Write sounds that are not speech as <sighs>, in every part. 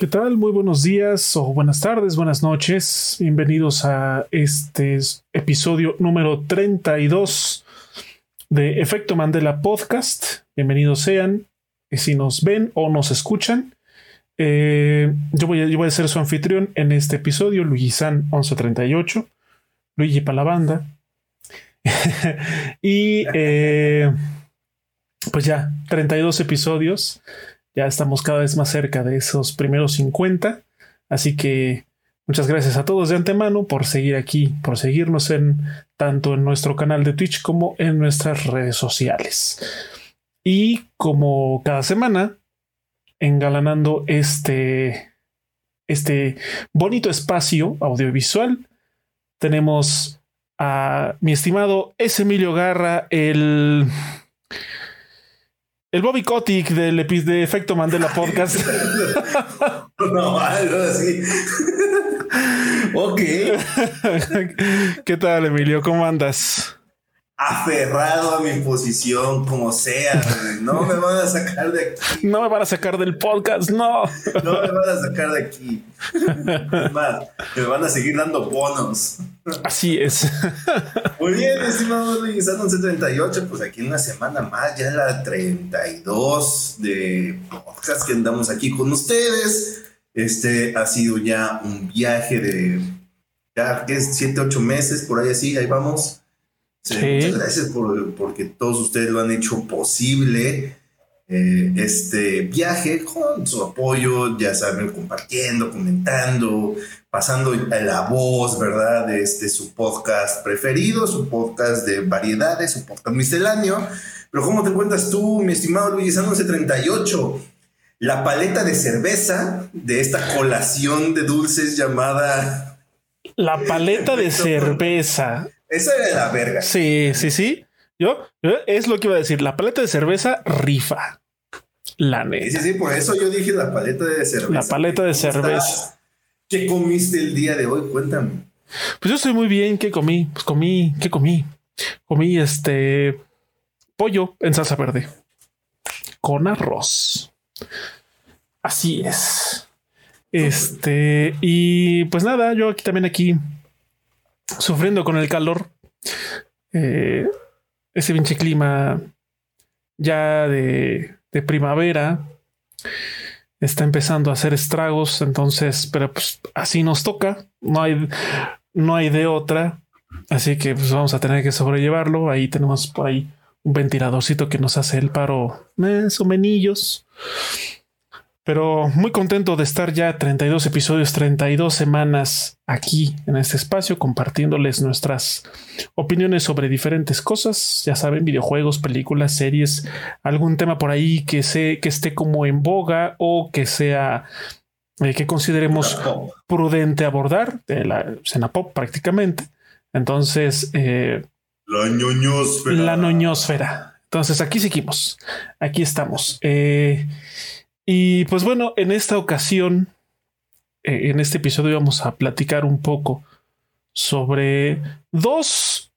¿Qué tal? Muy buenos días o buenas tardes, buenas noches. Bienvenidos a este episodio número 32 de Efecto Mandela Podcast. Bienvenidos sean. Si nos ven o nos escuchan, eh, yo, voy a, yo, voy a, ser su anfitrión en este episodio, Luigi San 1138, Luigi para la banda. <laughs> y eh, pues ya, 32 episodios. Ya estamos cada vez más cerca de esos primeros 50. Así que muchas gracias a todos de antemano por seguir aquí, por seguirnos en tanto en nuestro canal de Twitch como en nuestras redes sociales. Y como cada semana, engalanando este, este bonito espacio audiovisual, tenemos a mi estimado S. Emilio Garra, el el Bobby Kotick del de Efecto Mandela <laughs> Podcast. no, algo así. <laughs> ok. ¿Qué tal, Emilio? ¿Cómo andas? Aferrado a mi posición como sea. No me van a sacar de aquí. <laughs> No me van a sacar del podcast, no. No me van a sacar de aquí. Es más, me van a seguir dando bonos. Así es. Muy bien, estimado Luis, 38, pues aquí una semana más, ya la 32 de podcast que andamos aquí con ustedes. Este ha sido ya un viaje de ya que es 7, 8 meses, por ahí así, ahí vamos Muchas gracias por, porque todos ustedes lo han hecho posible. Eh, este viaje con su apoyo, ya saben, compartiendo, comentando, pasando la voz, ¿verdad? De este, su podcast preferido, su podcast de variedades, su podcast misceláneo. Pero ¿cómo te encuentras tú, mi estimado Luis 38? La paleta de cerveza de esta colación de dulces llamada... La paleta de <laughs> cerveza. Esa era la verga. Sí, sí, sí. Yo, es lo que iba a decir. La paleta de cerveza rifa. La neta. Sí, sí, sí, por eso yo dije la paleta de cerveza. La paleta de cerveza. ¿Qué comiste el día de hoy? Cuéntame. Pues yo estoy muy bien. ¿Qué comí? Pues comí, ¿qué comí? Comí este pollo en salsa verde con arroz. Así es. Este, y pues nada, yo aquí también aquí sufriendo con el calor. Eh, ese pinche clima ya de, primavera está empezando a hacer estragos. Entonces, pero pues así nos toca. No hay, no hay de otra. Así que pues vamos a tener que sobrellevarlo. Ahí tenemos por ahí un ventiladorcito que nos hace el paro. Eh, son menillos. Pero muy contento de estar ya 32 episodios, 32 semanas aquí en este espacio compartiéndoles nuestras opiniones sobre diferentes cosas. Ya saben, videojuegos, películas, series, algún tema por ahí que, se, que esté como en boga o que sea eh, que consideremos prudente abordar de la escena pop prácticamente. Entonces, eh, la ñoñosfera. La ñoñosfera. Entonces aquí seguimos. Aquí estamos. Eh, y pues bueno, en esta ocasión, eh, en este episodio vamos a platicar un poco sobre dos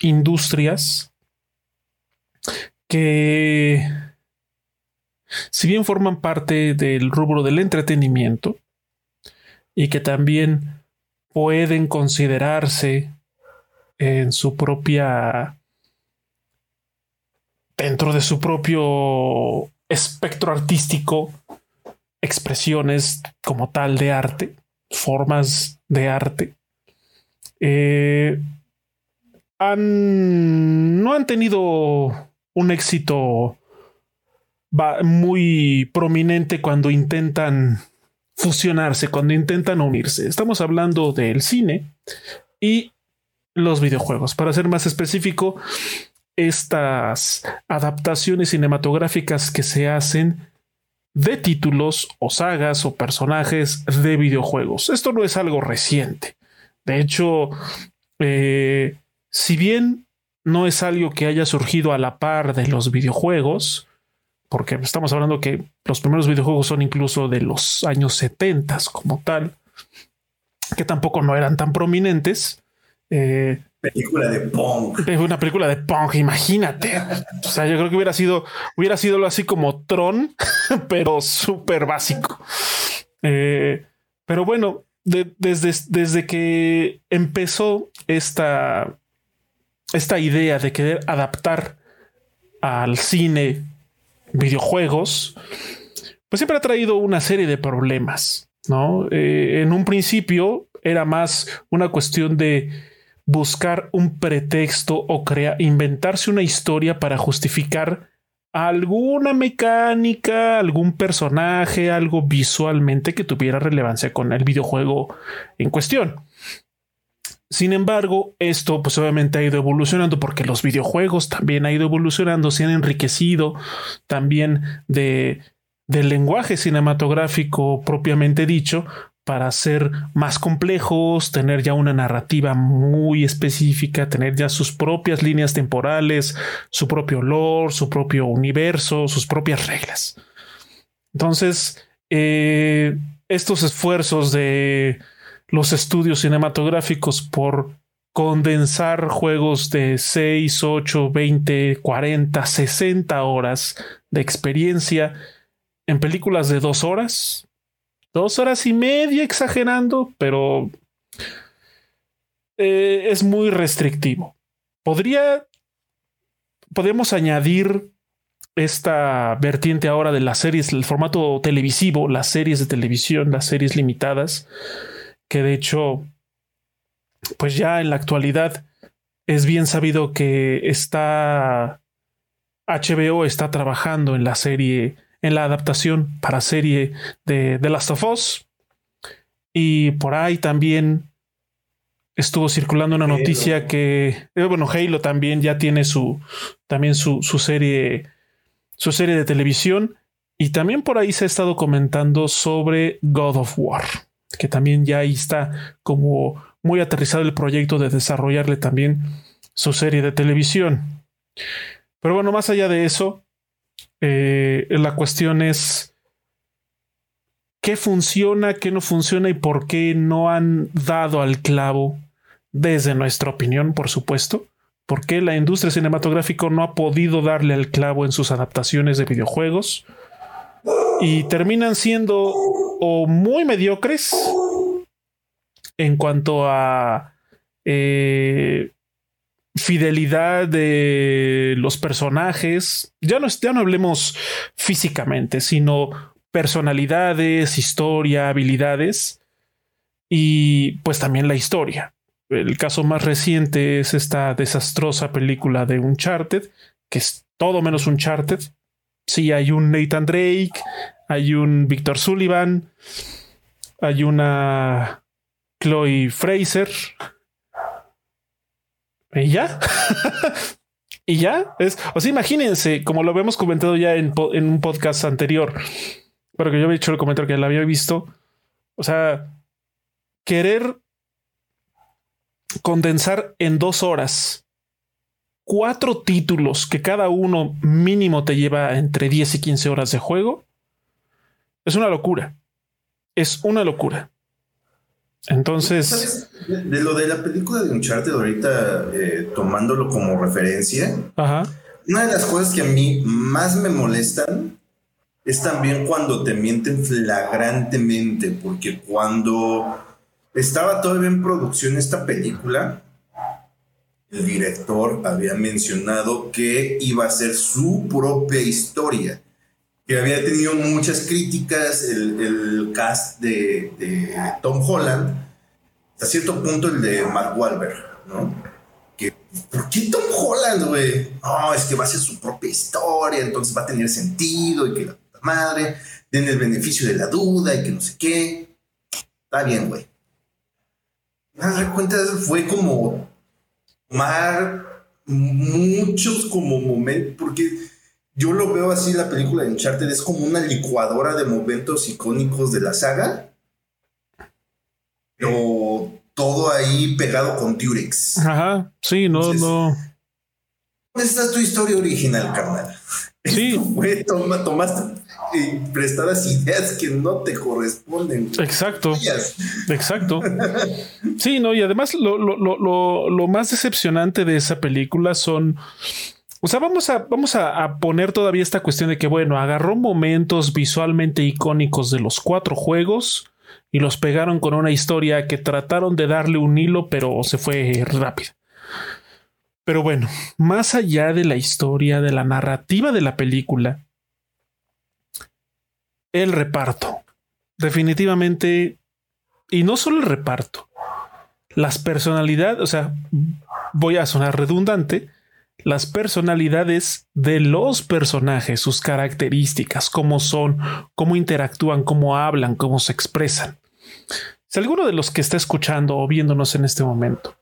industrias que, si bien forman parte del rubro del entretenimiento y que también pueden considerarse en su propia dentro de su propio espectro artístico, expresiones como tal de arte, formas de arte, eh, han, no han tenido un éxito muy prominente cuando intentan fusionarse, cuando intentan unirse. Estamos hablando del cine y los videojuegos. Para ser más específico, estas adaptaciones cinematográficas que se hacen de títulos o sagas o personajes de videojuegos. Esto no es algo reciente. De hecho, eh, si bien no es algo que haya surgido a la par de los videojuegos, porque estamos hablando que los primeros videojuegos son incluso de los años 70 como tal, que tampoco no eran tan prominentes, eh, película de Pong. Una película de Pong, imagínate. O sea, yo creo que hubiera sido, hubiera sido así como Tron, <laughs> pero súper básico. Eh, pero bueno, desde, desde que empezó esta, esta idea de querer adaptar al cine videojuegos, pues siempre ha traído una serie de problemas, ¿no? Eh, en un principio era más una cuestión de buscar un pretexto o crear, inventarse una historia para justificar alguna mecánica, algún personaje, algo visualmente que tuviera relevancia con el videojuego en cuestión. Sin embargo, esto pues obviamente ha ido evolucionando porque los videojuegos también han ido evolucionando, se han enriquecido también de, del lenguaje cinematográfico propiamente dicho para ser más complejos, tener ya una narrativa muy específica, tener ya sus propias líneas temporales, su propio lore, su propio universo, sus propias reglas. Entonces, eh, estos esfuerzos de los estudios cinematográficos por condensar juegos de 6, 8, 20, 40, 60 horas de experiencia en películas de dos horas, dos horas y media exagerando, pero eh, es muy restrictivo. Podría, podemos añadir esta vertiente ahora de las series, el formato televisivo, las series de televisión, las series limitadas, que de hecho, pues ya en la actualidad es bien sabido que está HBO está trabajando en la serie en la adaptación para serie de The Last of Us. Y por ahí también estuvo circulando una noticia que, eh, bueno, Halo también ya tiene su, también su, su serie, su serie de televisión. Y también por ahí se ha estado comentando sobre God of War, que también ya ahí está como muy aterrizado el proyecto de desarrollarle también su serie de televisión. Pero bueno, más allá de eso, eh, la cuestión es qué funciona, qué no funciona y por qué no han dado al clavo, desde nuestra opinión, por supuesto, por qué la industria cinematográfica no ha podido darle al clavo en sus adaptaciones de videojuegos y terminan siendo o muy mediocres en cuanto a eh, fidelidad de los personajes. Ya no, ya no hablemos físicamente, sino personalidades, historia, habilidades y pues también la historia. El caso más reciente es esta desastrosa película de Uncharted, que es todo menos Uncharted. Sí, hay un Nathan Drake, hay un Victor Sullivan, hay una Chloe Fraser, y ya. <laughs> y ya. Es, o sea, imagínense, como lo habíamos comentado ya en, un podcast anterior, pero que yo había hecho el comentario que la había visto. O sea, querer condensar en dos horas cuatro títulos que cada uno mínimo te lleva entre 10 y 15 horas de juego es una locura. Es una locura. Entonces. De, lo de la película de Uncharted, ahorita eh, tomándolo como referencia, una de las cosas que a mí más me molestan es también cuando te mienten flagrantemente, porque cuando estaba todavía en producción esta película, el director había mencionado que iba a ser su propia historia que había tenido muchas críticas el, cast de, Tom Holland, a cierto punto el de Mark Wahlberg, ¿no? Que, ¿por qué Tom Holland, güey? No, es que va a ser su propia historia, entonces va a tener sentido y que la puta madre, den el beneficio de la duda y que no sé qué. Está bien, güey. Nada de cuentas fue como tomar muchos como momentos, porque yo lo veo así, la película de Uncharted es como una licuadora de momentos icónicos de la saga. Pero todo ahí pegado con T-Rex. Ajá, sí, no, no. ¿Dónde está tu historia original, carnal? Sí. <laughs> Fue, toma, tomaste prestadas ideas que no te corresponden. Exacto. Exacto. <laughs> Sí, no, y además lo, lo, lo, lo más decepcionante de esa película son O sea, vamos a, vamos a, poner todavía esta cuestión de que, bueno, agarró momentos visualmente icónicos de los cuatro juegos y los pegaron con una historia que trataron de darle un hilo, pero se fue rápido. Pero bueno, más allá de la historia, de la narrativa de la película, el reparto. Definitivamente, y no solo el reparto, las personalidades, o sea, voy a sonar redundante, las personalidades de los personajes, sus características, cómo son, cómo interactúan, cómo hablan, cómo se expresan. Si alguno de los que está escuchando o viéndonos en este momento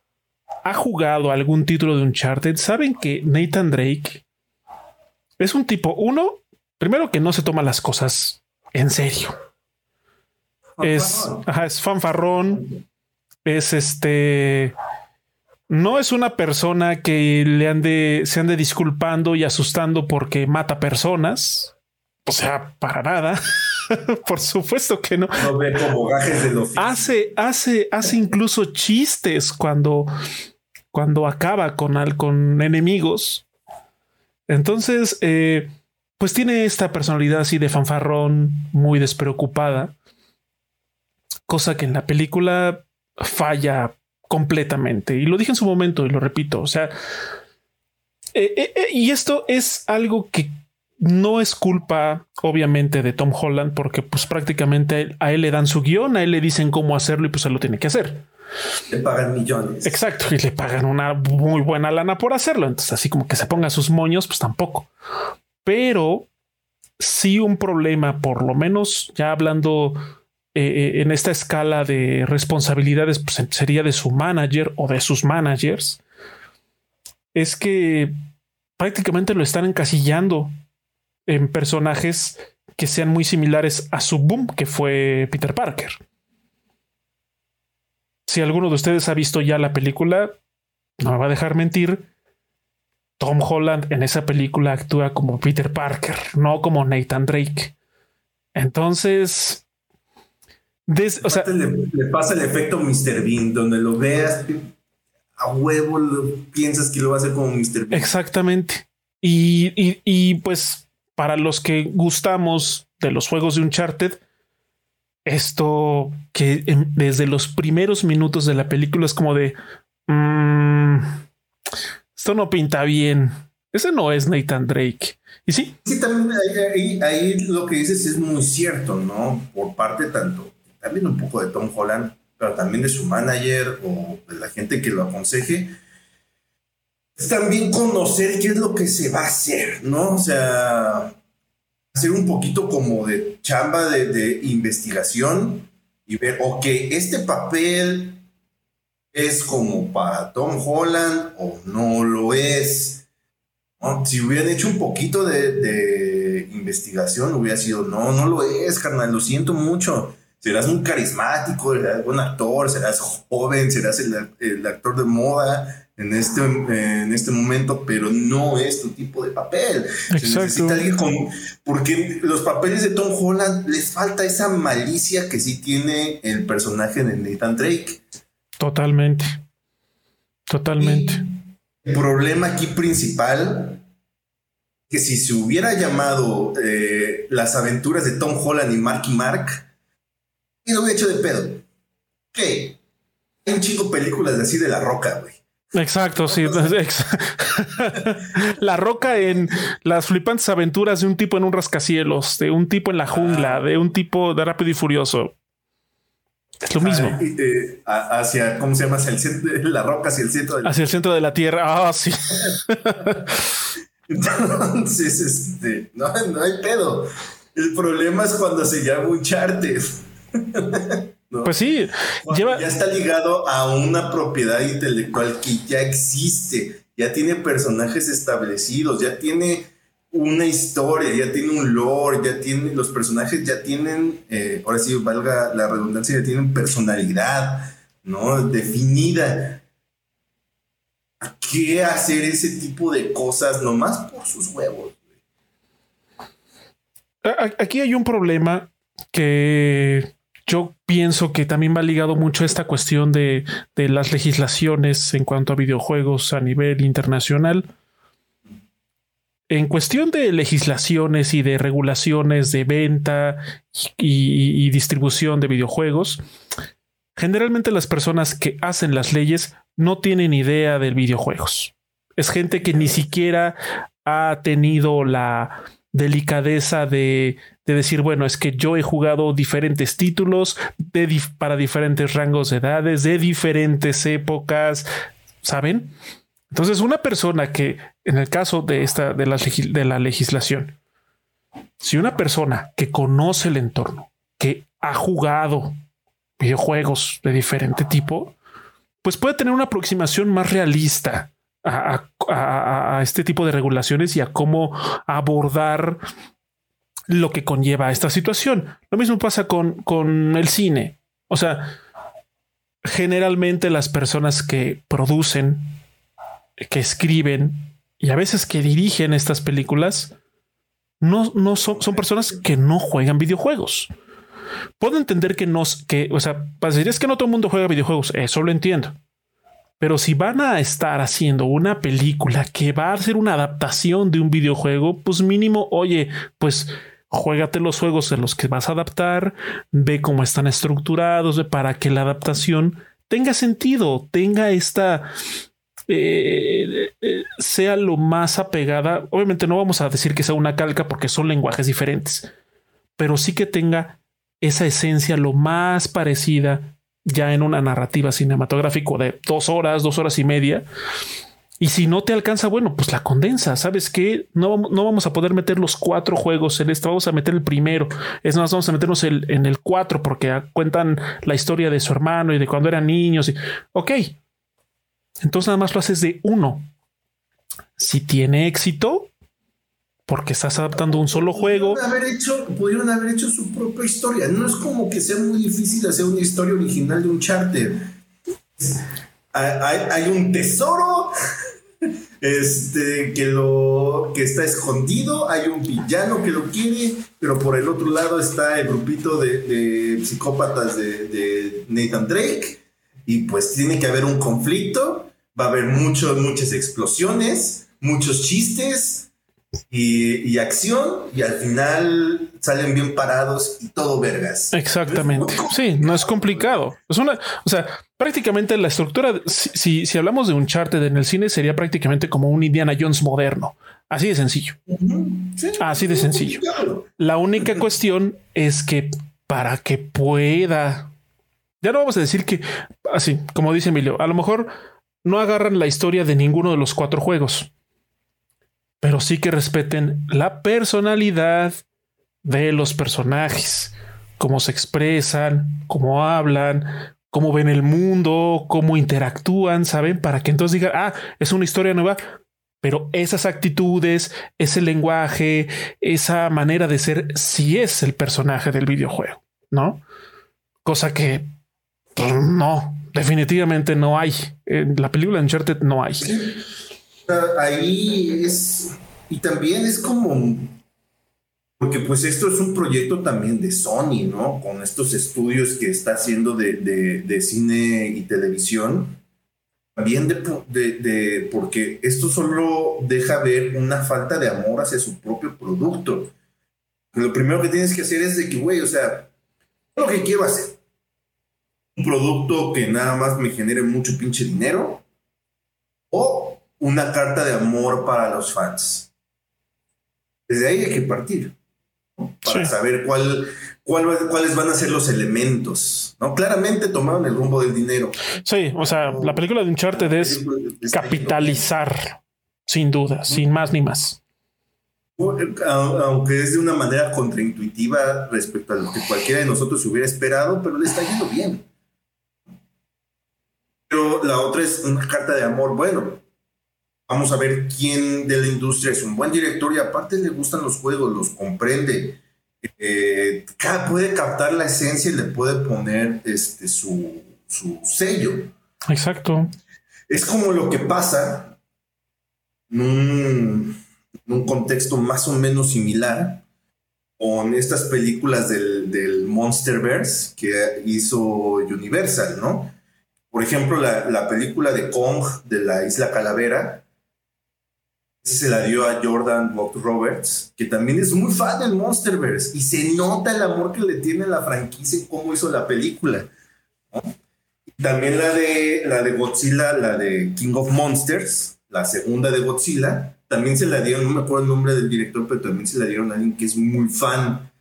ha jugado algún título de Uncharted, saben que Nathan Drake es un tipo, uno, primero que no se toma las cosas en serio. Es, es fanfarrón, es este no es una persona que le ande, se ande disculpando y asustando porque mata personas. O sea, para nada. <laughs> Por supuesto que no. No ve como gajes de los. Hace, hace, hace incluso chistes cuando, cuando acaba con, con enemigos. Entonces, eh, pues tiene esta personalidad así de fanfarrón, muy despreocupada, cosa que en la película falla completamente. Y lo dije en su momento y lo repito. O sea, eh, eh, eh, y esto es algo que no es culpa, obviamente, de Tom Holland, porque pues prácticamente a él le dan su guion, a él le dicen cómo hacerlo y pues él lo tiene que hacer. Le pagan millones. Exacto, y le pagan una muy buena lana por hacerlo. Entonces, así como que se ponga sus moños, pues tampoco. Pero sí un problema, por lo menos ya hablando eh, en esta escala de responsabilidades pues, sería de su manager o de sus managers, es que prácticamente lo están encasillando en personajes que sean muy similares a su boom, que fue Peter Parker. Si alguno de ustedes ha visto ya la película, no me va a dejar mentir. Tom Holland en esa película actúa como Peter Parker, no como Nathan Drake. Entonces, o sea, le, pasa el efecto Mr. Bean, donde lo veas a huevo, piensas que lo va a hacer como Mr. Bean. Exactamente. Y, pues para los que gustamos de los juegos de Uncharted, esto que desde los primeros minutos de la película es como de mm, esto no pinta bien. Ese no es Nathan Drake. Y sí. Sí, también ahí, ahí, lo que dices es muy cierto, ¿no? Por parte tanto también un poco de Tom Holland, pero también de su manager o de la gente que lo aconseje, es también conocer qué es lo que se va a hacer, ¿no? O sea, hacer un poquito como de chamba de, investigación y ver, ok, este papel es como para Tom Holland o no lo es. Si hubieran hecho un poquito de, de, investigación, hubiera sido, no, no lo es, carnal, lo siento mucho serás un carismático, serás buen actor, serás joven, serás el, actor de moda en este, en este momento, pero no es tu tipo de papel. Se necesita alguien con. Porque los papeles de Tom Holland les falta esa malicia que sí tiene el personaje de Nathan Drake. Totalmente. Totalmente. el problema aquí principal que si se hubiera llamado eh, las aventuras de Tom Holland y Marky Mark, y lo hubiera hecho de pedo. ¿Qué? Hay un chingo películas de así de la roca, güey. Exacto, sí. <laughs> <laughs> la roca en las flipantes aventuras de un tipo en un rascacielos, de un tipo en la jungla, de un tipo de rápido y furioso. Es lo mismo. Eh, hacia, ¿cómo se llama? Hacia el centro, <laughs> la roca hacia el centro. De hacia el centro de la tierra. Ah, sí. Entonces, este, no, no hay pedo. El problema es cuando se llama un charter. Pues sí, ya está ligado a una propiedad intelectual que ya existe, ya tiene personajes establecidos, ya tiene una historia, ya tiene un lore, ya tiene, los personajes ya tienen, eh, ahora sí valga la redundancia, ya tienen personalidad, ¿no? Definida. ¿A qué hacer ese tipo de cosas nomás por sus huevos? Aquí hay un problema que yo pienso que también va ligado mucho a esta cuestión de, las legislaciones en cuanto a videojuegos a nivel internacional. en cuestión de legislaciones y de regulaciones de venta y, y, distribución de videojuegos, generalmente las personas que hacen las leyes no tienen idea de videojuegos. Es gente que ni siquiera ha tenido la delicadeza de, de decir, bueno, es que yo he jugado diferentes títulos de, para diferentes rangos de edades, de diferentes épocas, ¿saben? Entonces, una persona que, en el caso de esta, de la, de la legislación, si una persona que conoce el entorno, que ha jugado videojuegos de diferente tipo, pues puede tener una aproximación más realista a, a, este tipo de regulaciones y a cómo abordar lo que conlleva esta situación. Lo mismo pasa con, con el cine. O sea, generalmente las personas que producen, que escriben y a veces que dirigen estas películas, no, no son, son personas que no juegan videojuegos. Puedo entender que no, que, o sea, decir es que no todo el mundo juega videojuegos, eso lo entiendo. Pero si van a estar haciendo una película que va a ser una adaptación de un videojuego, pues mínimo, oye, pues juégate los juegos en los que vas a adaptar, ve cómo están estructurados para que la adaptación tenga sentido, tenga esta eh, eh, sea lo más apegada. Obviamente no vamos a decir que sea una calca porque son lenguajes diferentes, pero sí que tenga esa esencia lo más parecida ya en una narrativa cinematográfica de dos horas, dos horas y media. Y si no te alcanza, bueno, pues la condensa. ¿Sabes qué? No, no vamos a poder meter los cuatro juegos en esto. Vamos a meter el primero. Es más, vamos a meternos en el cuatro porque cuentan la historia de su hermano y de cuando eran niños. Ok. Entonces nada más lo haces de uno. Si tiene éxito, porque estás adaptando un solo juego. Pudieron haber, hecho, pudieron haber hecho su propia historia. No es como que sea muy difícil hacer una historia original de un charter. Hay, hay, un tesoro <laughs> este, que, lo, que está escondido, hay un villano que lo quiere, pero por el otro lado está el grupito de, psicópatas de, de, Nathan Drake, y pues tiene que haber un conflicto, va a haber mucho, muchas explosiones, muchos chistes, y, acción y al final salen bien parados y todo vergas. Exactamente. Sí, no es complicado. Es una, o sea, prácticamente la estructura, si, si, hablamos de un charter en el cine, sería prácticamente como un Indiana Jones moderno. Así de sencillo. Así de sencillo. La única cuestión es que para que pueda, ya no vamos a decir que, así como dice Emilio, a lo mejor no agarran la historia de ninguno de los cuatro juegos pero sí que respeten la personalidad de los personajes, cómo se expresan, cómo hablan, cómo ven el mundo, cómo interactúan, ¿saben? Para que entonces digan, ah, es una historia nueva, pero esas actitudes, ese lenguaje, esa manera de ser, sí es el personaje del videojuego, ¿no? Cosa que pues, no, definitivamente no hay. En la película Uncharted no hay ahí es, y también es como, porque pues esto es un proyecto también de Sony, ¿no? Con estos estudios que está haciendo de, de, cine y televisión. También de, de, porque esto solo deja ver una falta de amor hacia su propio producto. Lo primero que tienes que hacer es de que, güey, o sea, lo que quiero hacer. Un producto que nada más me genere mucho pinche dinero. O una carta de amor para los fans. Desde ahí hay que partir para saber cuál, cuáles van a ser los elementos. ¿no? Claramente tomaron el rumbo del dinero. Sí, o sea, la película de Uncharted es capitalizar, sin duda, sin más ni más. Aunque es de una manera contraintuitiva respecto a lo que cualquiera de nosotros hubiera esperado, pero le está yendo bien. Pero la otra es una carta de amor. Bueno, Vamos a ver quién de la industria es un buen director y aparte le gustan los juegos, los comprende. Eh, puede captar la esencia y le puede poner este, su, sello. Exacto. Es como lo que pasa en un, contexto más o menos similar con estas películas del, del Monsterverse que hizo Universal, ¿no? Por ejemplo, la, la película de Kong de la Isla Calavera se la dio a Jordan Roberts, que también es muy fan del Monsterverse y se nota el amor que le tiene la franquicia y cómo hizo la película. También la de, la de Godzilla, la de King of Monsters, la segunda de Godzilla, también se la dieron, no me acuerdo el nombre del director, pero también se la dieron a alguien que es muy fan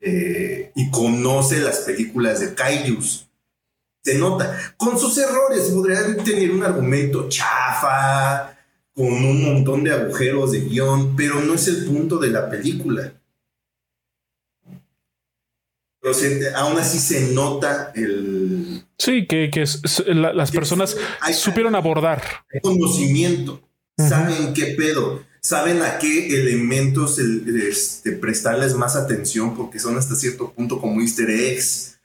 eh, y conoce las películas de Kaijus. Se nota, con sus errores, podrían tener un argumento chafa, con un montón de agujeros de guion, pero no es el punto de la película. Pero aún así se nota el... Sí, que, las personas supieron abordar. Conocimiento, saben qué pedo, saben a qué elementos este, prestarles más atención porque son hasta cierto punto como easter eggs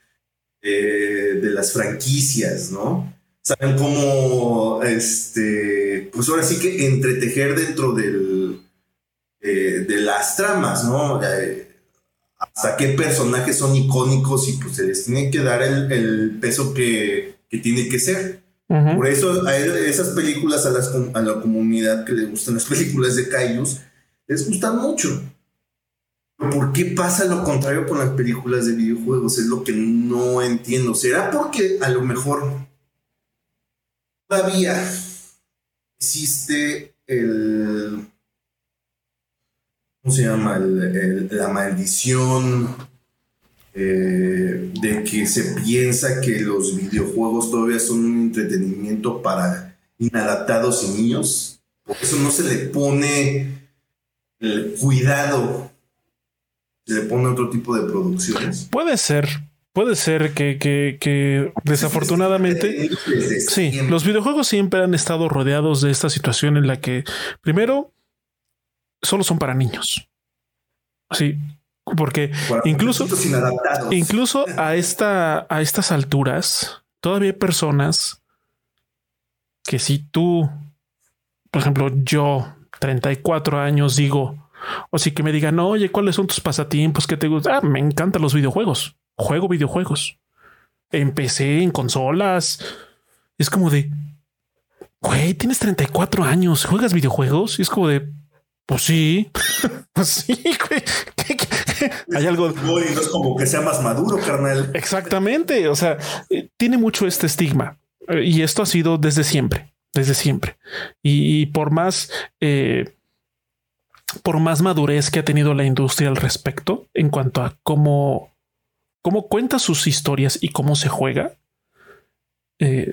eh, de las franquicias, ¿no? Saben cómo, este, pues ahora sí que entretejer dentro del, eh, de las tramas, ¿no? Eh, hasta qué personajes son icónicos y pues se les tiene que dar el, peso que, tiene que ser. Por eso a esas películas, a, la comunidad que le gustan las películas de Kaijus, les gustan mucho. ¿Por qué pasa lo contrario con las películas de videojuegos? Es lo que no entiendo. ¿Será porque a lo mejor todavía existe el ¿cómo se llama? la maldición eh, de que se piensa que los videojuegos todavía son un entretenimiento para inadaptados y niños. Por eso no se le pone el cuidado, se le pone otro tipo de producciones. Puede ser, Puede ser que, que, desafortunadamente, sí, los videojuegos siempre han estado rodeados de esta situación en la que, primero, solo son para niños. Sí, porque incluso, incluso <laughs> a, esta, a estas alturas, todavía hay personas que si tú, por ejemplo, yo, 34 años, digo, o si que me digan, oye, ¿cuáles son tus pasatiempos? ¿Qué te gusta? Ah, me encantan los videojuegos. Juego videojuegos. Empecé en consolas. Es como de, güey, tienes 34 años, juegas videojuegos. Y es como de, pues sí, <laughs> pues sí, Hay algo. No es como que sea más maduro, carnal. Exactamente. O sea, eh, tiene mucho este estigma eh, y esto ha sido desde siempre, desde siempre. Y, por más, eh, por más madurez que ha tenido la industria al respecto en cuanto a cómo, cómo cuenta sus historias y cómo se juega,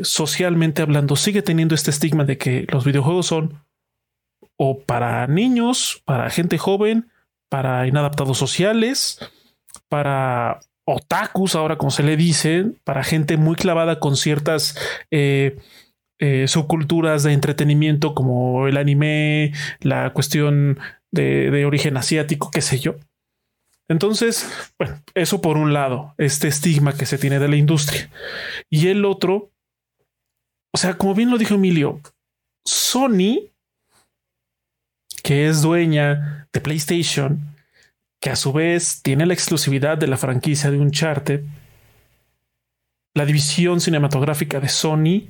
socialmente hablando, sigue teniendo este estigma de que los videojuegos son o para niños, para gente joven, para inadaptados sociales, para otakus, ahora como se le dice, para gente muy clavada con ciertas eh, eh, subculturas de entretenimiento como el anime, la cuestión de, de origen asiático, qué sé yo. Entonces, bueno, eso por un lado, este estigma que se tiene de la industria. Y el otro, o sea, como bien lo dijo Emilio, Sony que es dueña de PlayStation, que a su vez tiene la exclusividad de la franquicia de Uncharted, la división cinematográfica de Sony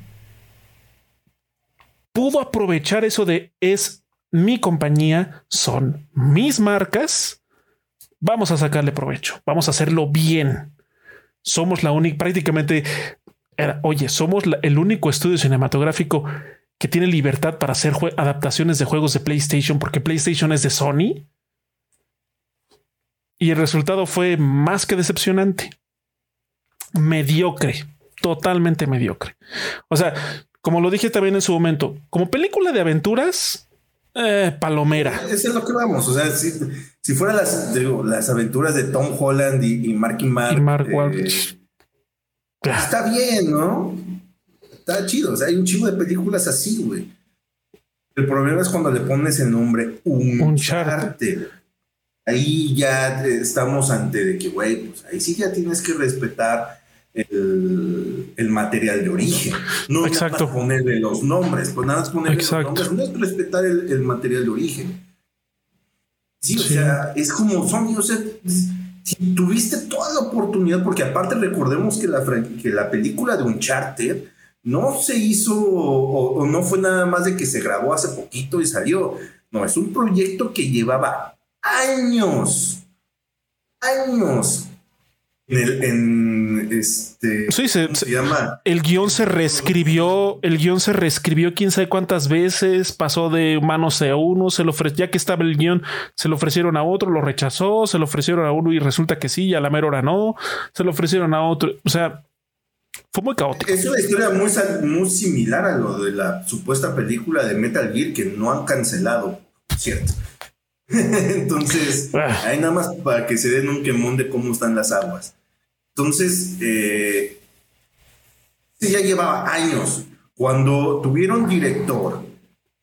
pudo aprovechar eso de es mi compañía, son mis marcas, vamos a sacarle provecho, vamos a hacerlo bien. Somos la única, prácticamente, oye, somos el único estudio cinematográfico que tiene libertad para hacer adaptaciones de juegos de PlayStation porque PlayStation es de Sony. Y el resultado fue más que decepcionante. Mediocre, totalmente mediocre. O sea, como lo dije también en su momento, como película de aventuras, eh, palomera. Eso es lo que vamos. O sea, si, si fueran las, las aventuras de Tom Holland y, Marky Mark, Mark eh, está bien, ¿no? está chido. O sea, hay un chingo de películas así, güey. El problema es cuando le pones el nombre un charte. Ahí ya estamos ante de que, güey, pues ahí sí ya tienes que respetar el, material de origen. No Exacto. ponerle los nombres, pues nada más ponerle los nombres, no es respetar el, material de origen. Sí, o sea, es como Sony, o sea, si tuviste toda la oportunidad, porque aparte recordemos que la, que la película de Uncharted no se hizo o, no fue nada más de que se grabó hace poquito y salió. No, es un proyecto que llevaba años, años en, el, en este. Sí, se, llama? El guion se reescribió, el guion se reescribió quién sabe cuántas veces, pasó de manos a uno, se lo ya que estaba el guion, se lo ofrecieron a otro, lo rechazó, se lo ofrecieron a uno y resulta que sí, y a la mera hora no, se lo ofrecieron a otro. O sea, fue muy caótico. Es una historia muy, muy similar a lo de la supuesta película de Metal Gear que no han cancelado, ¿cierto? <laughs> Entonces, ah. hay nada más para que se den un quemón de cómo están las aguas. Entonces, eh, ya llevaba años. Cuando tuvieron director,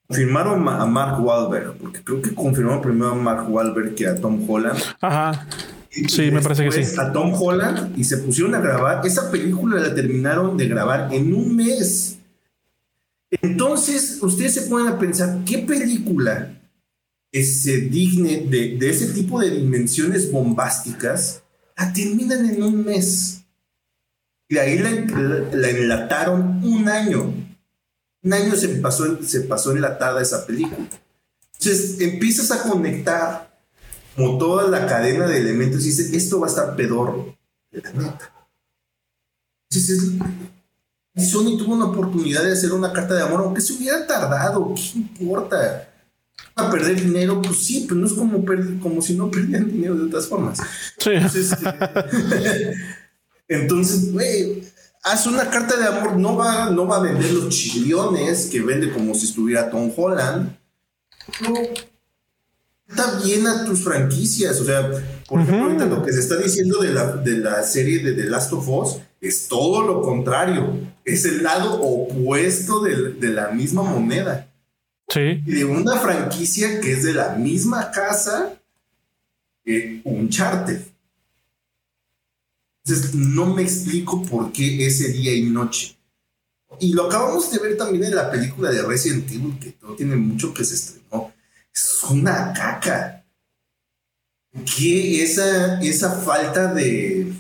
confirmaron a Mark Wahlberg, porque creo que confirmaron primero a Mark Wahlberg que a Tom Holland. Ajá. Sí, me parece que sí. A Tom Holland y se pusieron a grabar. Esa película la terminaron de grabar en un mes. Entonces, ustedes se pueden a pensar, ¿qué película se digne de, de ese tipo de dimensiones bombásticas la terminan en un mes. Y ahí la, enlataron un año. Un año se pasó, se pasó enlatada esa película. Entonces empiezas a conectar como toda la cadena de elementos y dices, esto va a estar peor, la neta. Entonces, Sony tuvo una oportunidad de hacer una carta de amor, aunque se hubiera tardado, ¿qué importa? A perder dinero, pues sí, pero no es como, como si no perdieran dinero de otras formas. Sí. <laughs> Entonces, güey, haz una carta de amor, no va, no va a vender los chillones que vende como si estuviera Tom Holland. No, está bien a tus franquicias. O sea, por ejemplo, lo que se está diciendo de la, de la serie de The Last of Us es todo lo contrario. Es el lado opuesto de, de la misma moneda. Sí. de una franquicia que es de la misma casa que Uncharted. Entonces, no me explico por qué ese día y noche. Y lo acabamos de ver también en la película de Resident Evil, que no tiene mucho que se estrenó. Es una caca. Que esa, esa falta de,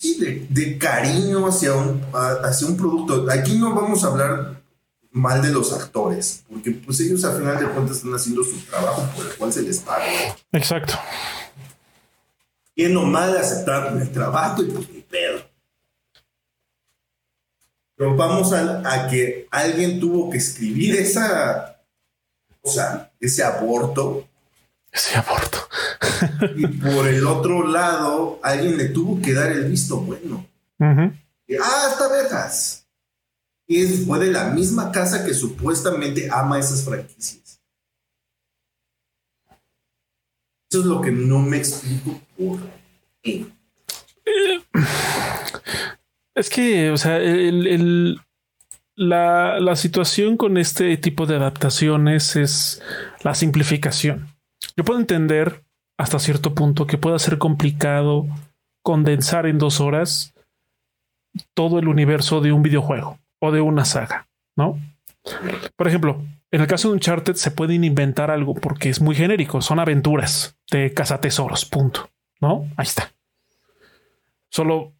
de, de, cariño hacia un, hacia un producto. Aquí no vamos a hablar mal de los actores, porque pues ellos a final de cuentas están haciendo su trabajo por el cual se les paga. Exacto. Y no mal aceptar el trabajo y pues ni pedo. Pero vamos a, que alguien tuvo que escribir esa cosa, ese aborto. Ese aborto. y por el otro lado, alguien le tuvo que dar el visto bueno. ah, está y fue de la misma casa que supuestamente ama esas franquicias. Eso es lo que no me explico. Es que, o sea, el, la, la, situación con este tipo de adaptaciones es la simplificación. Yo puedo entender hasta cierto punto que pueda ser complicado condensar en dos horas todo el universo de un videojuego de una saga, ¿no? Por ejemplo, en el caso de Uncharted se pueden inventar algo porque es muy genérico, son aventuras de cazatesoros, punto, ¿no? Ahí está. Solo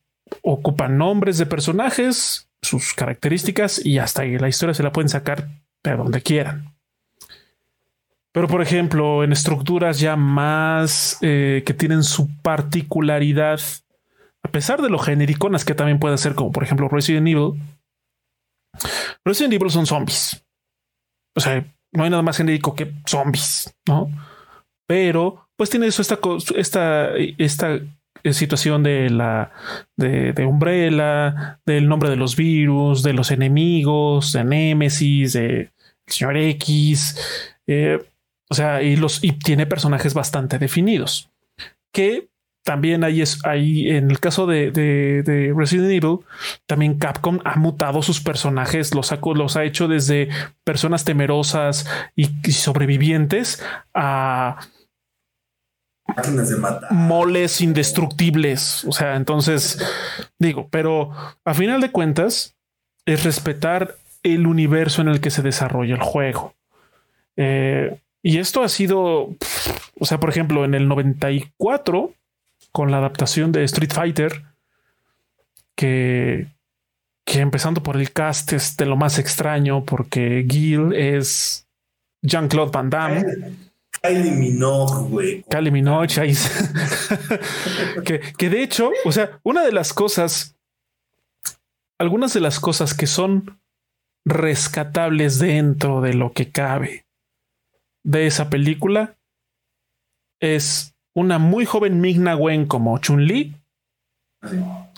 ocupan nombres de personajes, sus características y hasta ahí la historia se la pueden sacar de donde quieran. Pero por ejemplo, en estructuras ya más eh, que tienen su particularidad, a pesar de lo genericonas que también puede ser, como por ejemplo Resident Evil, Resident Evil son zombies. O sea, no hay nada más genérico que zombies, ¿no? Pero, pues tiene eso, esta, esta, esta situación de la de, de, Umbrella, del nombre de los virus, de los enemigos, de Nemesis, de Señor X. Eh, o sea, y los y tiene personajes bastante definidos que también ahí es ahí en el caso de, Resident Evil, también Capcom ha mutado sus personajes, los ha, los ha hecho desde personas temerosas y, sobrevivientes a moles indestructibles. O sea, entonces digo, pero a final de cuentas es respetar el universo en el que se desarrolla el juego. Eh, y esto ha sido, o sea, por ejemplo, en el 94 con la adaptación de Street Fighter, que, que empezando por el cast es de lo más extraño, porque Gil es Jean-Claude Van Damme. Kylie Minogue, güey. Kylie Minogue, ahí <laughs> que, que de hecho, o sea, una de las cosas, algunas de las cosas que son rescatables dentro de lo que cabe de esa película es una muy joven Migna Wen como Chun-Li,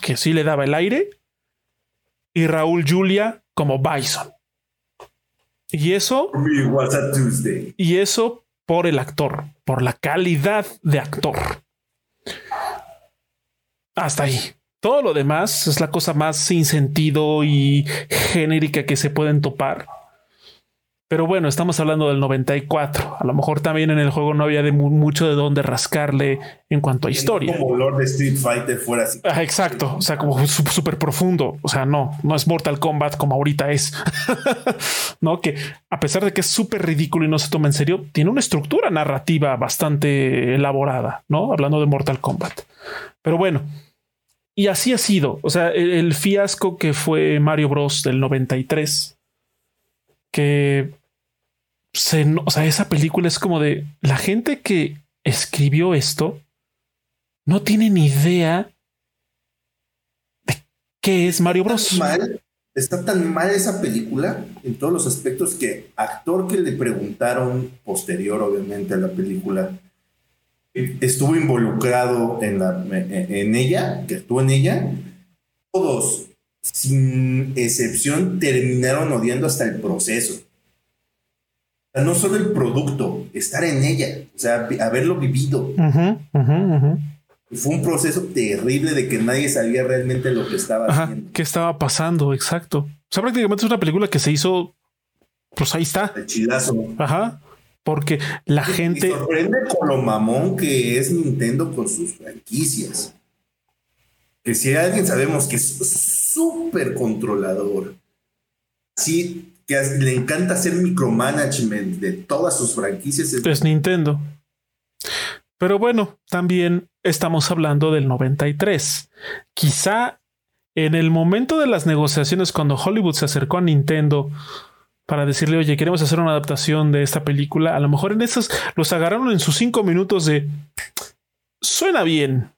que sí le daba el aire, y Raúl Julia como Bison. Y eso y eso por el actor, por la calidad de actor. Hasta ahí. Todo lo demás es la cosa más sin sentido y genérica que se pueden topar. Pero bueno, estamos hablando del 94. A lo mejor también en el juego no había de mu- mucho de dónde rascarle en cuanto a historia. Como Lord de Street Fighter fuera así. Ah, exacto. O sea, como súper profundo. O sea, no, no es Mortal Kombat como ahorita es. <laughs> no, que a pesar de que es súper ridículo y no se toma en serio, tiene una estructura narrativa bastante elaborada, no hablando de Mortal Kombat. Pero bueno, y así ha sido. O sea, el, el fiasco que fue Mario Bros del 93, que se, o sea, esa película es como de la gente que escribió esto no tiene ni idea de qué es Mario Bros. mal, está tan mal esa película en todos los aspectos que actor que le preguntaron posterior, obviamente, a la película, estuvo involucrado en, la, en en ella, que actuó en ella, todos, sin excepción, terminaron odiando hasta el proceso. Sea, no solo el producto, estar en ella, o sea, haberlo vivido. Fue un proceso terrible de que nadie sabía realmente lo que estaba Ajá, haciendo. ¿qué estaba pasando? Exacto. O sea, prácticamente es una película que se hizo, pues ahí está. El chilazo. Ajá. Porque la gente, Y sorprende con lo mamón que es Nintendo con sus franquicias. Que si alguien sabemos que es súper controlador, sí, que le encanta hacer micromanagement de todas sus franquicias. es- Nintendo. Pero bueno, también estamos hablando del 93. Quizá en el momento de las negociaciones, cuando Hollywood se acercó a Nintendo para decirle, oye, queremos hacer una adaptación de esta película, a lo mejor en esas los agarraron en sus cinco minutos de suena bien.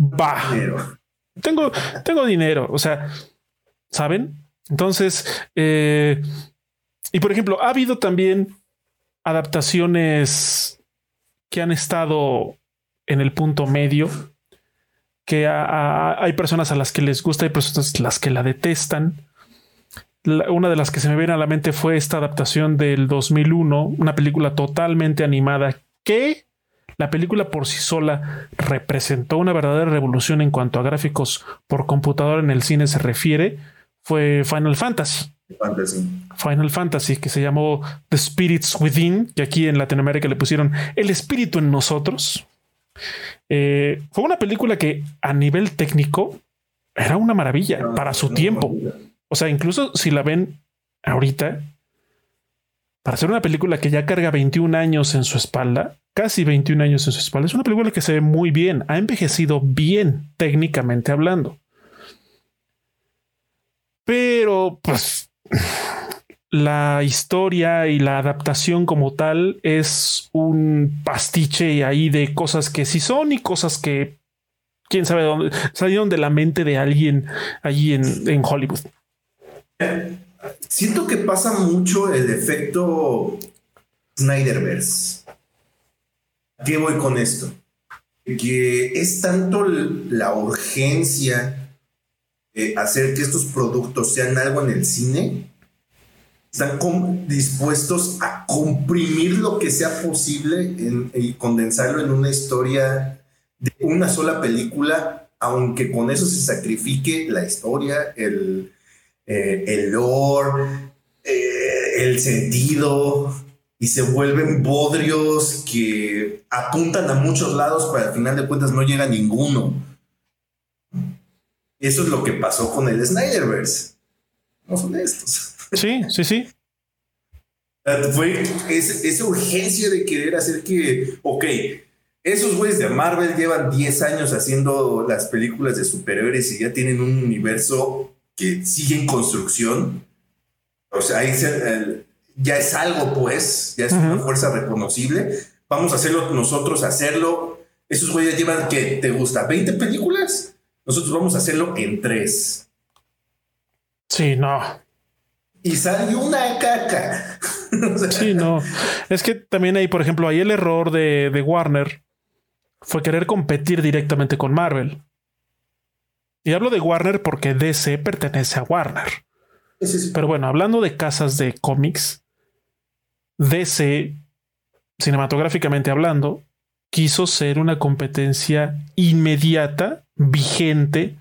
Va, tengo, tengo dinero. O sea, ¿saben? Entonces, eh, y por ejemplo, ha habido también adaptaciones que han estado en el punto medio, que hay personas a las que les gusta y personas a las que la detestan. Una de las que se me viene a la mente fue esta adaptación del 2001, una película totalmente animada que la película por sí sola representó una verdadera revolución en cuanto a gráficos por computadora en el cine se refiere, fue Final Fantasy. fantasy. Final Fantasy, que se llamó The Spirits Within, que aquí en Latinoamérica le pusieron El Espíritu en nosotros. Eh, fue una película que a nivel técnico era una maravilla para su No, tiempo. no, O sea, incluso si la ven ahorita, para ser una película que ya carga 21 años en su espalda, casi 21 años en su espalda, es una película que se ve muy bien, ha envejecido bien técnicamente hablando. Pero, pues, la historia y la adaptación como tal es un pastiche ahí de cosas que sí son y cosas que quién sabe dónde salieron de la mente de alguien allí en, Hollywood. Siento que pasa mucho el efecto Snyderverse. ¿A ¿Qué voy con esto? Que es tanto la urgencia de hacer que estos productos sean algo en el cine, están dispuestos a comprimir lo que sea posible y condensarlo en una historia de una sola película, aunque con eso se sacrifique la historia, el, eh, el lore, eh, el sentido, y se vuelven bodrios que apuntan a muchos lados, pero al final de cuentas no llega a ninguno. Eso es lo que pasó con el Snyderverse. Somos honestos. Sí, sí, sí. Fue ese- esa urgencia de querer hacer que, ok, esos güeyes de Marvel llevan 10 años haciendo las películas de superhéroes y ya tienen un universo que sigue en construcción. O sea, ahí se- el- ya es algo, pues, ya es una fuerza reconocible. Vamos a hacerlo nosotros, hacerlo. Esos güeyes llevan que te gusta 20 películas. Nosotros vamos a hacerlo en tres. Sí, no. Y salió una caca. <laughs> sí, no. Es que también hay, por ejemplo, ahí el error de, de Warner fue querer competir directamente con Marvel. Y hablo de Warner porque DC pertenece a Warner. Pero bueno, hablando de casas de cómics, DC, cinematográficamente hablando, quiso ser una competencia inmediata, vigente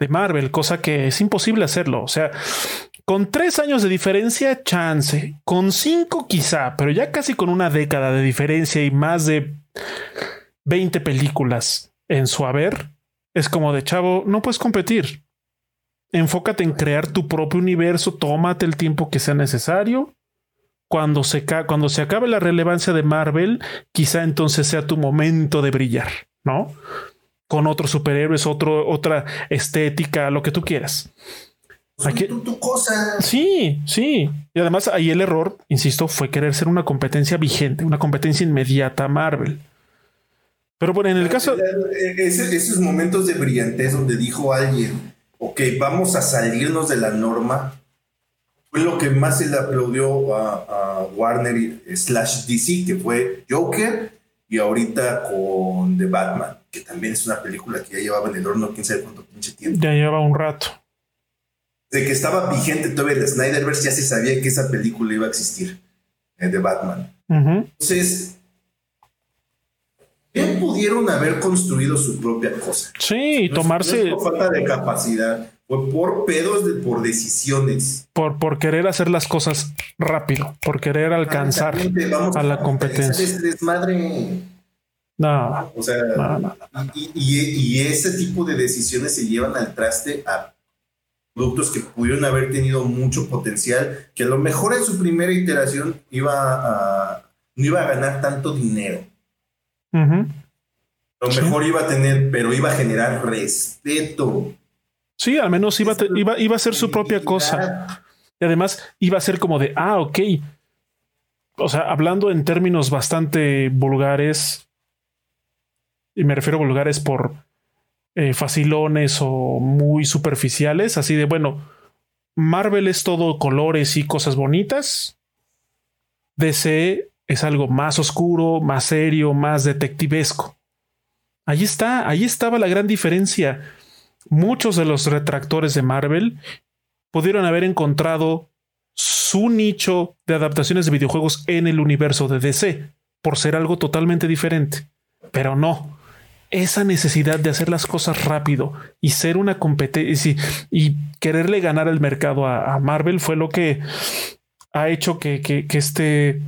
de Marvel, cosa que es imposible hacerlo. O sea, con tres años de diferencia, chance. Con cinco quizá, pero ya casi con una década de diferencia y más de 20 películas en su haber, es como de chavo, no puedes competir. Enfócate en crear tu propio universo, tómate el tiempo que sea necesario. Cuando se, cuando se acabe la relevancia de Marvel, quizá entonces sea tu momento de brillar, ¿no? Con otros superhéroes, otro, otra estética, lo que tú quieras. tu cosa. Sí, sí. Y además ahí el error, insisto, fue querer ser una competencia vigente, una competencia inmediata a Marvel. Pero bueno, en el caso. esos momentos de brillantez donde dijo alguien, ok, vamos a salirnos de la norma, fue lo que más se le aplaudió a, Warner slash DC, que fue Joker y ahorita con The Batman, que también es una película que ya llevaba en el horno quién sabe cuánto pinche tiempo. Ya llevaba un rato. De que estaba vigente todavía el Snyderverse, ya se sabía que esa película iba a existir, eh, de Batman. Entonces, bien pudieron haber construido su propia cosa. Sí, tomarse. por falta de capacidad, fue por pedos, de, por decisiones. Por, por querer hacer las cosas rápido, por querer alcanzar a la competencia. Es desmadre. No. O sea, Y, ese tipo de decisiones se llevan al traste a productos que pudieron haber tenido mucho potencial, que a lo mejor en su primera iteración iba a, no iba a ganar tanto dinero lo mejor iba a tener, pero iba a generar respeto. Sí, al menos iba, a, iba, iba a ser su propia cosa. Y además iba a ser como de, ah, ok. O sea, hablando en términos bastante vulgares, y me refiero a vulgares por eh, facilones o muy superficiales, así de, bueno, Marvel es todo colores y cosas bonitas. DC es algo más oscuro, más serio, más detectivesco. Ahí está, ahí estaba la gran diferencia. Muchos de los retractores de Marvel pudieron haber encontrado su nicho de adaptaciones de videojuegos en el universo de DC, por ser algo totalmente diferente. Pero no, esa necesidad de hacer las cosas rápido y ser una competencia y, quererle ganar el mercado a, Marvel fue lo que ha hecho que, que, que este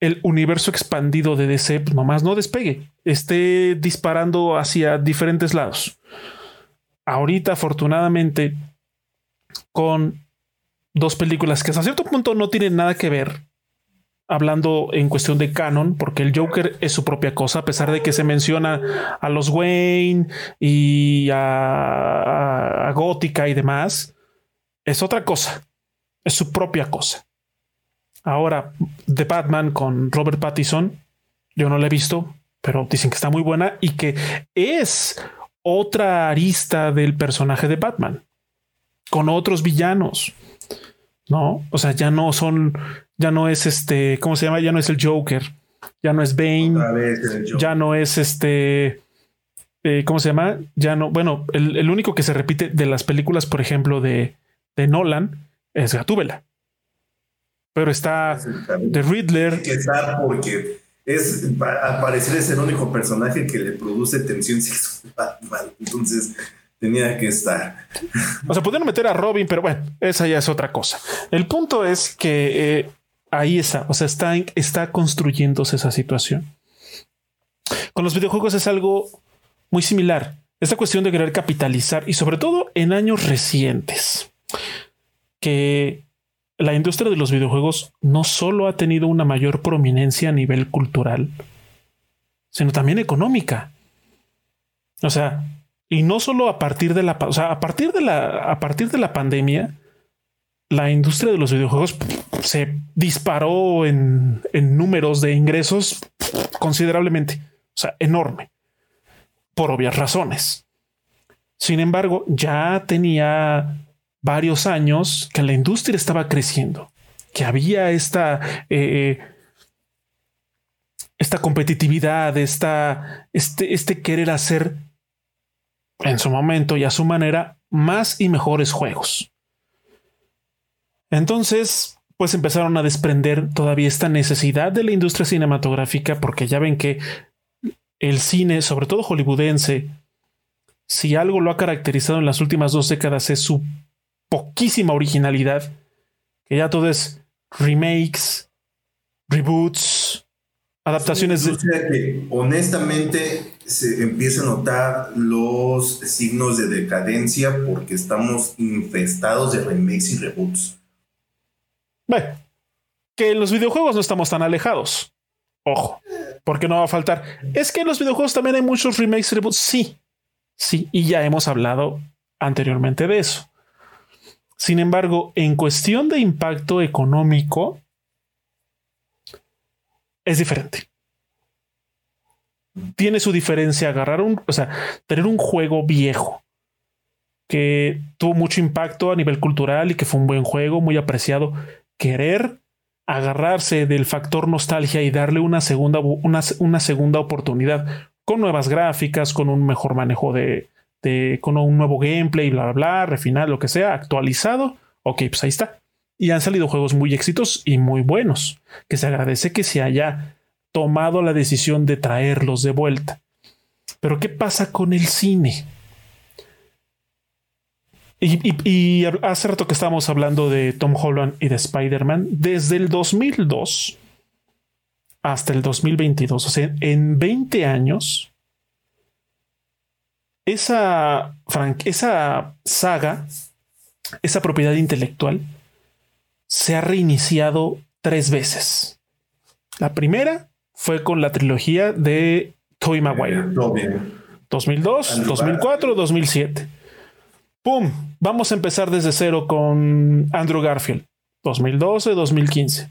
el universo expandido de DC nomás no despegue, esté disparando hacia diferentes lados. Ahorita, afortunadamente, con dos películas que hasta cierto punto no tienen nada que ver, hablando en cuestión de canon, porque el Joker es su propia cosa, a pesar de que se menciona a los Wayne y a, Gótica y demás, es otra cosa, es su propia cosa. Ahora, The Batman con Robert Pattinson, yo no la he visto, pero dicen que está muy buena y que es otra arista del personaje de Batman con otros villanos. No, o sea, ya no son, ya no es este, ¿cómo se llama? Ya no es el Joker, ya no es Bane, ya no es este, eh, ¿cómo se llama? Ya no, bueno, el, único que se repite de las películas, por ejemplo, de, de Nolan es Gatúbela pero está The Riddler. Que está porque es, al parecer es el único personaje que le produce tensión sexual. Entonces tenía que estar. O sea, pudieron meter a Robin, pero bueno, esa ya es otra cosa. El punto es que eh, ahí está, o sea, está, construyéndose esa situación. Con los videojuegos es algo muy similar. Esta cuestión de querer capitalizar y sobre todo en años recientes, que la industria de los videojuegos no solo ha tenido una mayor prominencia a nivel cultural, sino también económica. O sea, y no solo a partir de la, o sea, a partir de la, a partir de la pandemia, la industria de los videojuegos se disparó en, números de ingresos considerablemente, o sea, enorme, por obvias razones. Sin embargo, ya tenía varios años que la industria estaba creciendo, que había esta, eh, esta competitividad, esta, este, este querer hacer en su momento y a su manera más y mejores juegos. Entonces, pues empezaron a desprender todavía esta necesidad de la industria cinematográfica, porque ya ven que el cine, sobre todo hollywoodense, si algo lo ha caracterizado en las últimas dos décadas es su poquísima originalidad, que ya todo es remakes, reboots, adaptaciones de... Honestamente se empieza a notar los signos de decadencia porque estamos infestados de remakes y reboots. Bueno, que los videojuegos no estamos tan alejados. Ojo, porque no va a faltar. Es que en los videojuegos también hay muchos remakes. Sí, sí, y ya hemos hablado anteriormente de eso. Sin embargo, en cuestión de impacto económico, es diferente. Tiene su diferencia agarrar un, o sea, tener un juego viejo que tuvo mucho impacto a nivel cultural y que fue un buen juego, muy apreciado querer agarrarse del factor nostalgia y darle una segunda, una, una segunda oportunidad con nuevas gráficas, con un mejor manejo de, de, con un nuevo gameplay, bla, bla, bla, refinar, lo que sea, actualizado. Ok, pues ahí está. Y han salido juegos muy éxitos y muy buenos, que se agradece que se haya tomado la decisión de traerlos de vuelta. Pero ¿qué pasa con el cine? Y, hace rato que estábamos hablando de Tom Holland y de Spider-Man, desde el 2002 hasta el 2022, o sea, en 20 años, esa, esa saga, esa propiedad intelectual, se ha reiniciado tres veces. La primera fue con la trilogía de Tobey Maguire. 2002, 2004, 2007. ¡Pum! Vamos a empezar desde cero con Andrew Garfield. 2012, 2015.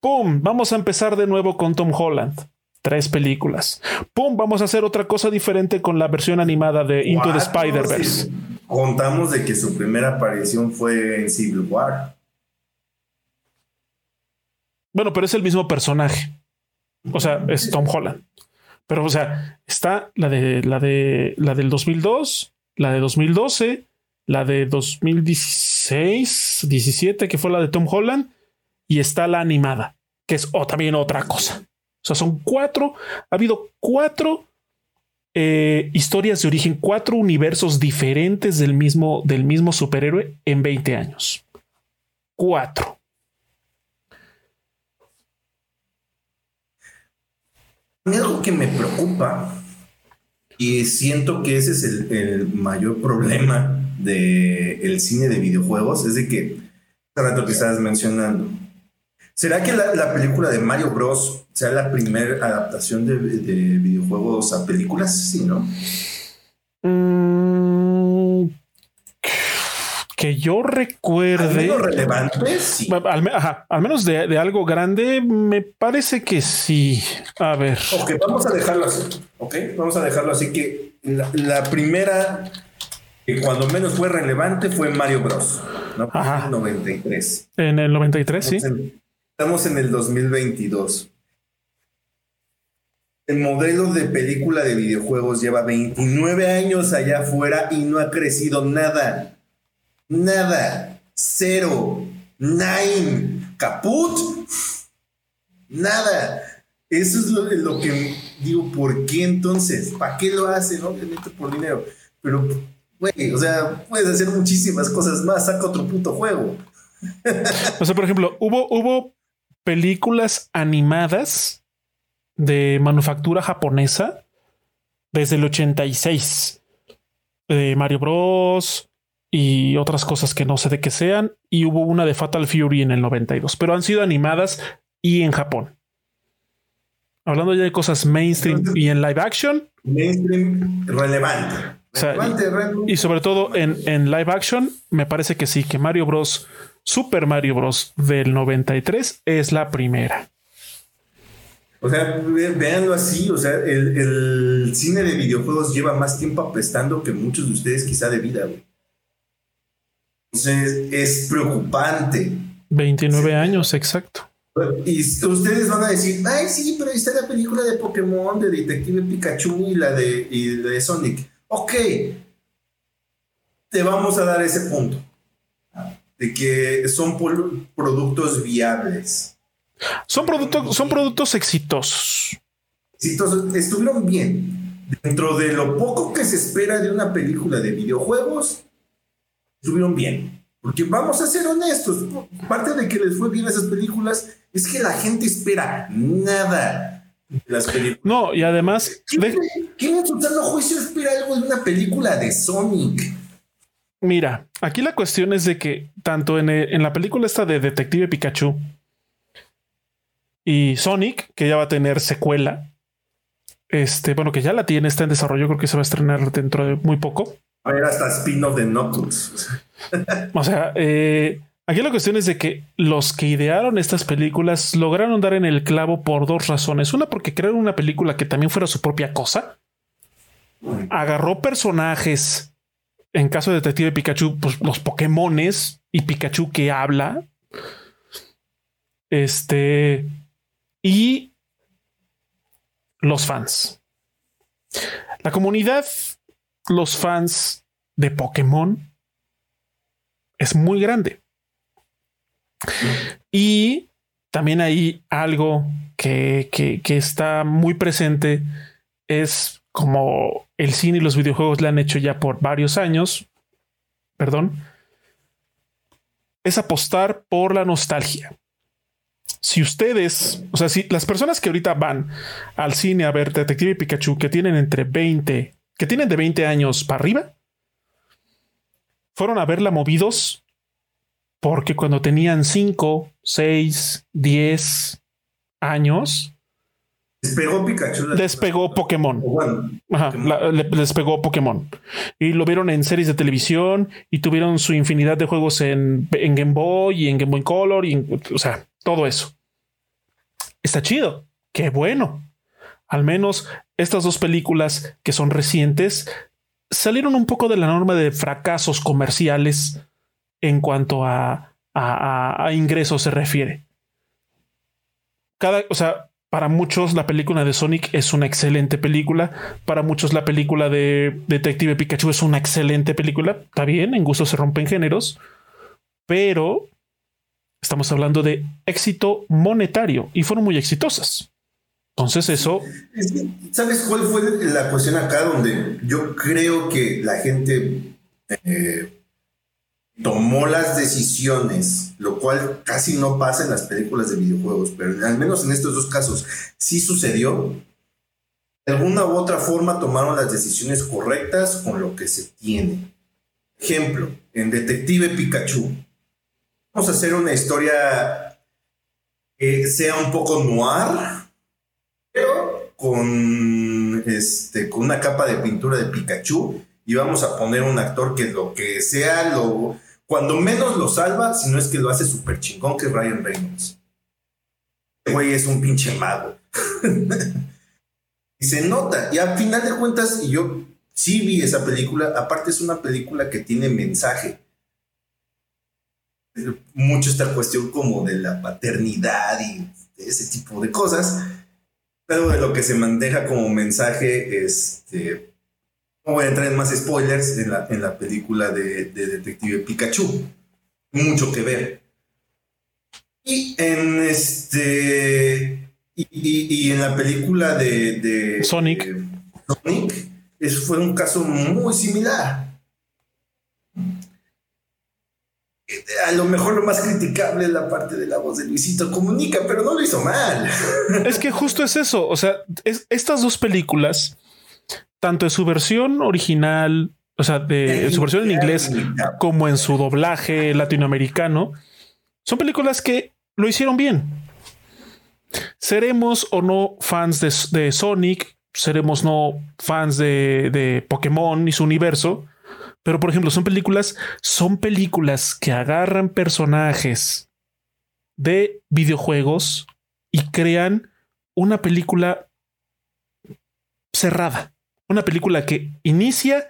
¡Pum! Vamos a empezar de nuevo con Tom Holland. Tres películas. ¡Pum! Vamos a hacer otra cosa diferente con la versión animada de Into the Spider-Verse. Contamos de que su primera aparición fue en Civil War. Bueno, pero es el mismo personaje. O sea, es Tom Holland. Pero, o sea, está la de la de la del 2002, la de 2012, la de 2016, 17, que fue la de Tom Holland, y está la animada, que es también otra cosa. O sea, son cuatro, ha habido cuatro eh, historias de origen, cuatro universos diferentes del mismo, del mismo superhéroe en 20 años. Cuatro. Algo que me preocupa y siento que ese es el, mayor problema del el cine de videojuegos, es de que, rato que estabas mencionando, ¿será que la, película de Mario Bros sea la primera adaptación de, videojuegos a películas? Sí, ¿no? Mm, que yo recuerde. ¿Al relevante? Sí. Al, menos de, algo grande, me parece que sí. A ver. Ok, vamos a dejarlo así. Ok, vamos a dejarlo así que la, primera que cuando menos fue relevante fue Mario Bros. ¿no? En el 93. En el 93, sí. estamos en el 2022. El modelo de película de videojuegos lleva 29 años allá afuera y no ha crecido nada. Nada. Cero. Nine. Caput. Nada. Eso es lo, que digo, ¿por qué entonces? ¿Para qué lo hacen? Obviamente por dinero. Pero, güey, o sea, puedes hacer muchísimas cosas más. Saca otro puto juego. <laughs> o sea, por ejemplo, hubo, hubo películas animadas de manufactura japonesa desde el 86. De Mario Bros y otras cosas que no sé de qué sean. Y hubo una de Fatal Fury en el 92, pero han sido animadas y en Japón. Hablando ya de cosas mainstream y en live action. Mainstream relevante. y, sobre todo en, en, live action, me parece que sí, que Mario Bros. Super Mario Bros. del 93 es la primera. O sea, véanlo así, o sea, el, cine de videojuegos lleva más tiempo apestando que muchos de ustedes quizá de vida, güey. Entonces, es preocupante. 29 años, exacto. Y ustedes van a decir, ay, sí, pero está la película de Pokémon, de Detective Pikachu y la de, y de Sonic. Ok, te vamos a dar ese punto de que son productos viables. Son productos, son productos exitosos. Exitosos, estuvieron bien. Dentro de lo poco que se espera de una película de videojuegos, estuvieron bien. Porque vamos a ser honestos, parte de que les fue bien esas películas es que la gente espera nada de las películas. No, y además... ¿Quién, ¿quién en su juicio espera algo de una película de Sonic? Mira, aquí la cuestión es de que tanto en, en, la película esta de Detective Pikachu y Sonic, que ya va a tener secuela, este, bueno, que ya la tiene, está en desarrollo, creo que se va a estrenar dentro de muy poco. A ver, hasta spin-off de Knuckles. o sea, eh, aquí la cuestión es de que los que idearon estas películas lograron dar en el clavo por dos razones. Una, porque crearon una película que también fuera su propia cosa. Agarró personajes en caso de Detective Pikachu, pues los Pokémones y Pikachu que habla. Este. Y los fans. La comunidad, los fans de Pokémon es muy grande. Y también hay algo que, que está muy presente es como el cine y los videojuegos le han hecho ya por varios años, perdón, es apostar por la nostalgia. Si ustedes, o sea, si las personas que ahorita van al cine a ver Detective Pikachu que tienen entre 20, que tienen de 20 años para arriba, fueron a verla movidos porque cuando tenían 5, 6, 10 años, Despegó Pikachu. Despegó Pokémon. despegó Pokémon. Y lo vieron en series de televisión y tuvieron su infinidad de juegos en, Game Boy y en Game Boy Color y o sea, todo eso. Está chido. Qué bueno. Al menos estas dos películas que son recientes salieron un poco de la norma de fracasos comerciales en cuanto a, a, ingresos se refiere. Cada, o sea, para muchos la película de Sonic es una excelente película. Para muchos la película de Detective Pikachu es una excelente película. Está bien, en gusto se rompen géneros. Pero estamos hablando de éxito monetario y fueron muy exitosas. Entonces eso... ¿Sabes cuál fue la cuestión acá donde yo creo que la gente eh, tomó las decisiones, lo cual casi no pasa en las películas de videojuegos, pero al menos en estos dos casos sí sucedió. De alguna u otra forma tomaron las decisiones correctas con lo que se tiene. Ejemplo, en Detective Pikachu, vamos a hacer una historia que sea un poco noir, con, este, con una capa de pintura de Pikachu y vamos a poner un actor que lo que sea lo cuando menos lo salva, si no es que lo hace súper chingón, que es Ryan Reynolds. Este güey es un pinche mago. <laughs> y se nota. Y al final de cuentas, y yo sí vi esa película, aparte es una película que tiene mensaje. Mucho esta cuestión como de la paternidad y ese tipo de cosas. Pero de lo que se maneja como mensaje, este, no voy a entrar en más spoilers en la, en la película de, Detective Pikachu. Mucho que ver. Y en este. Y, en la película de, Sonic. Sonic, eso fue un caso muy similar. A lo mejor lo más criticable es la parte de la voz de Luisito Comunica, pero no lo hizo mal. <laughs> Es que justo es eso. O sea, estas dos películas tanto en su versión original, o sea, de su versión en inglés, como en su doblaje latinoamericano, son películas que lo hicieron bien. Seremos o no fans de, Sonic, seremos no fans de, de, Pokémon y su universo, Pero por ejemplo, son películas, son películas que agarran personajes de videojuegos y crean una película cerrada, una película que inicia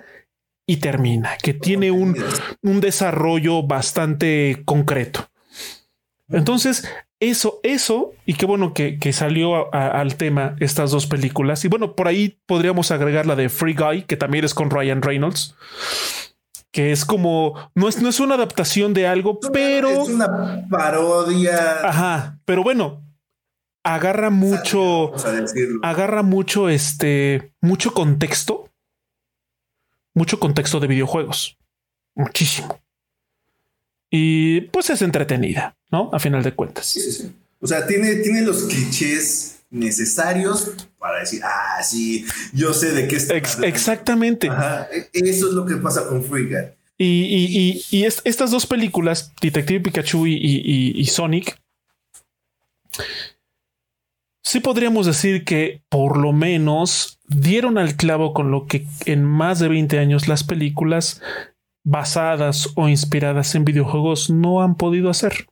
y termina, que tiene un, un desarrollo bastante concreto. Entonces, eso, eso, y qué bueno que, salió al tema estas dos películas. Y bueno, por ahí podríamos agregar la de Free Guy, que también es con Ryan Reynolds, que es como, no es, no es una adaptación de algo, pero... Es una parodia. Ajá, pero bueno, agarra mucho, agarra mucho, este, mucho contexto, mucho contexto de videojuegos, muchísimo. Y pues es entretenida, ¿no? A final de cuentas. Sí, sí, sí. O sea, tiene, tiene los clichés necesarios para decir, ah, sí, yo sé de qué está. exactamente. E, eso es lo que pasa con Free Y, y, estas dos películas, Detective Pikachu y, Sonic, sí podríamos decir que por lo menos dieron al clavo con lo que en más de 20 años las películas basadas o inspiradas en videojuegos no han podido hacer.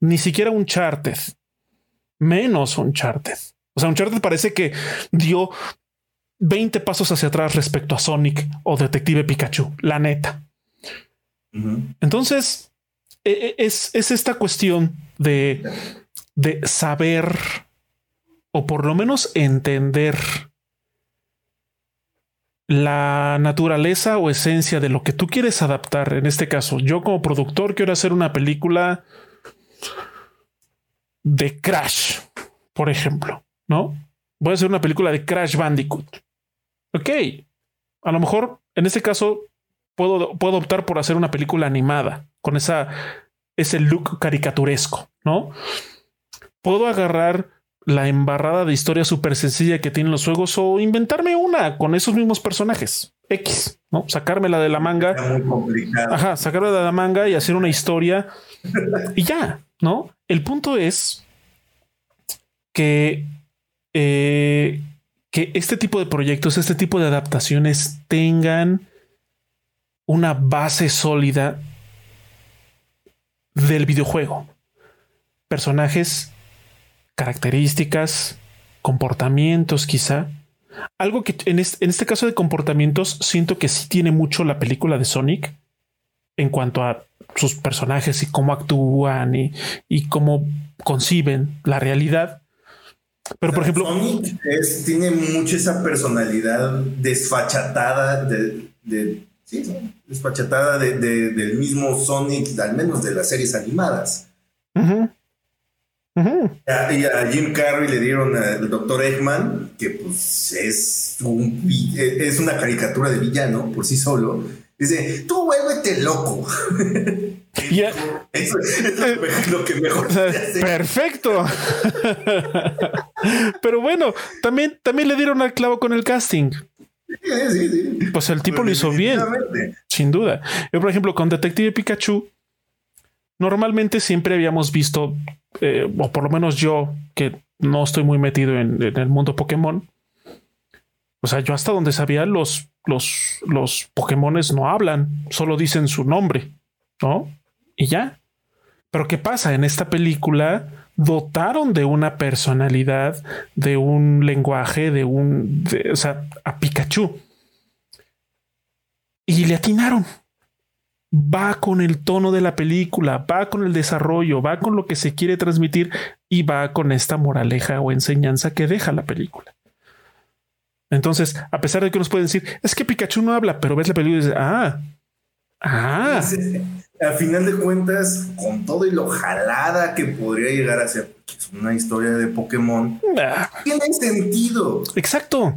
Ni siquiera un Uncharted. Menos un Uncharted. O sea, Uncharted parece que dio 20 pasos hacia atrás respecto a Sonic o Detective Pikachu, la neta. Entonces, e, e, es, es, esta cuestión de, de saber o por lo menos entender la naturaleza o esencia de lo que tú quieres adaptar. En este caso, yo como productor quiero hacer una película de Crash, por ejemplo, ¿no? Voy a hacer una película de Crash Bandicoot. Ok, a lo mejor en este caso puedo, puedo optar por hacer una película animada con esa, ese look caricaturesco, ¿no? Puedo agarrar la embarrada de historia súper sencilla que tienen los juegos o inventarme una con esos mismos personajes. X, ¿no? Sacármela de la manga. Ajá, sacarla de la manga y hacer una historia y ya, ¿no? El punto es que, eh, que este tipo de proyectos, este tipo de adaptaciones tengan una base sólida del videojuego. Personajes características, comportamientos quizá. Algo que en este, caso de comportamientos siento que sí tiene mucho la película de Sonic en cuanto a sus personajes y cómo actúan y, cómo conciben la realidad. Pero por ejemplo, Sonic tiene mucho esa personalidad desfachatada de, desfachatada del mismo Sonic, al menos de las series animadas. Y a Jim Carrey le dieron al doctor Eggman, que pues es, es una caricatura de villano por sí solo. Dice, tú vuélvete loco. <laughs> Eso, es lo que mejor. perfecto. <laughs> Pero bueno, también, también le dieron al clavo con el casting. Pues el tipo lo hizo bien. Sin duda. Yo, por ejemplo, con Detective Pikachu, normalmente siempre habíamos visto eh, o por lo menos yo, que no estoy muy metido en, el mundo Pokémon, o sea, yo hasta donde sabía, los, los, los Pokémones no hablan, solo dicen su nombre, ¿no? Y ya. Pero ¿qué pasa? En esta película dotaron de una personalidad, de un lenguaje, de un, o sea, a Pikachu. Y le atinaron va con el tono de la película, va con el desarrollo, va con lo que se quiere transmitir y va con esta moraleja o enseñanza que deja la película. Entonces, a pesar de que nos pueden decir, es que Pikachu no habla, pero ves la película y dices, ah, ah. Al final de cuentas, con todo y lo jalada que podría llegar a ser una historia de Pokémon, ah. tiene sentido. Exacto.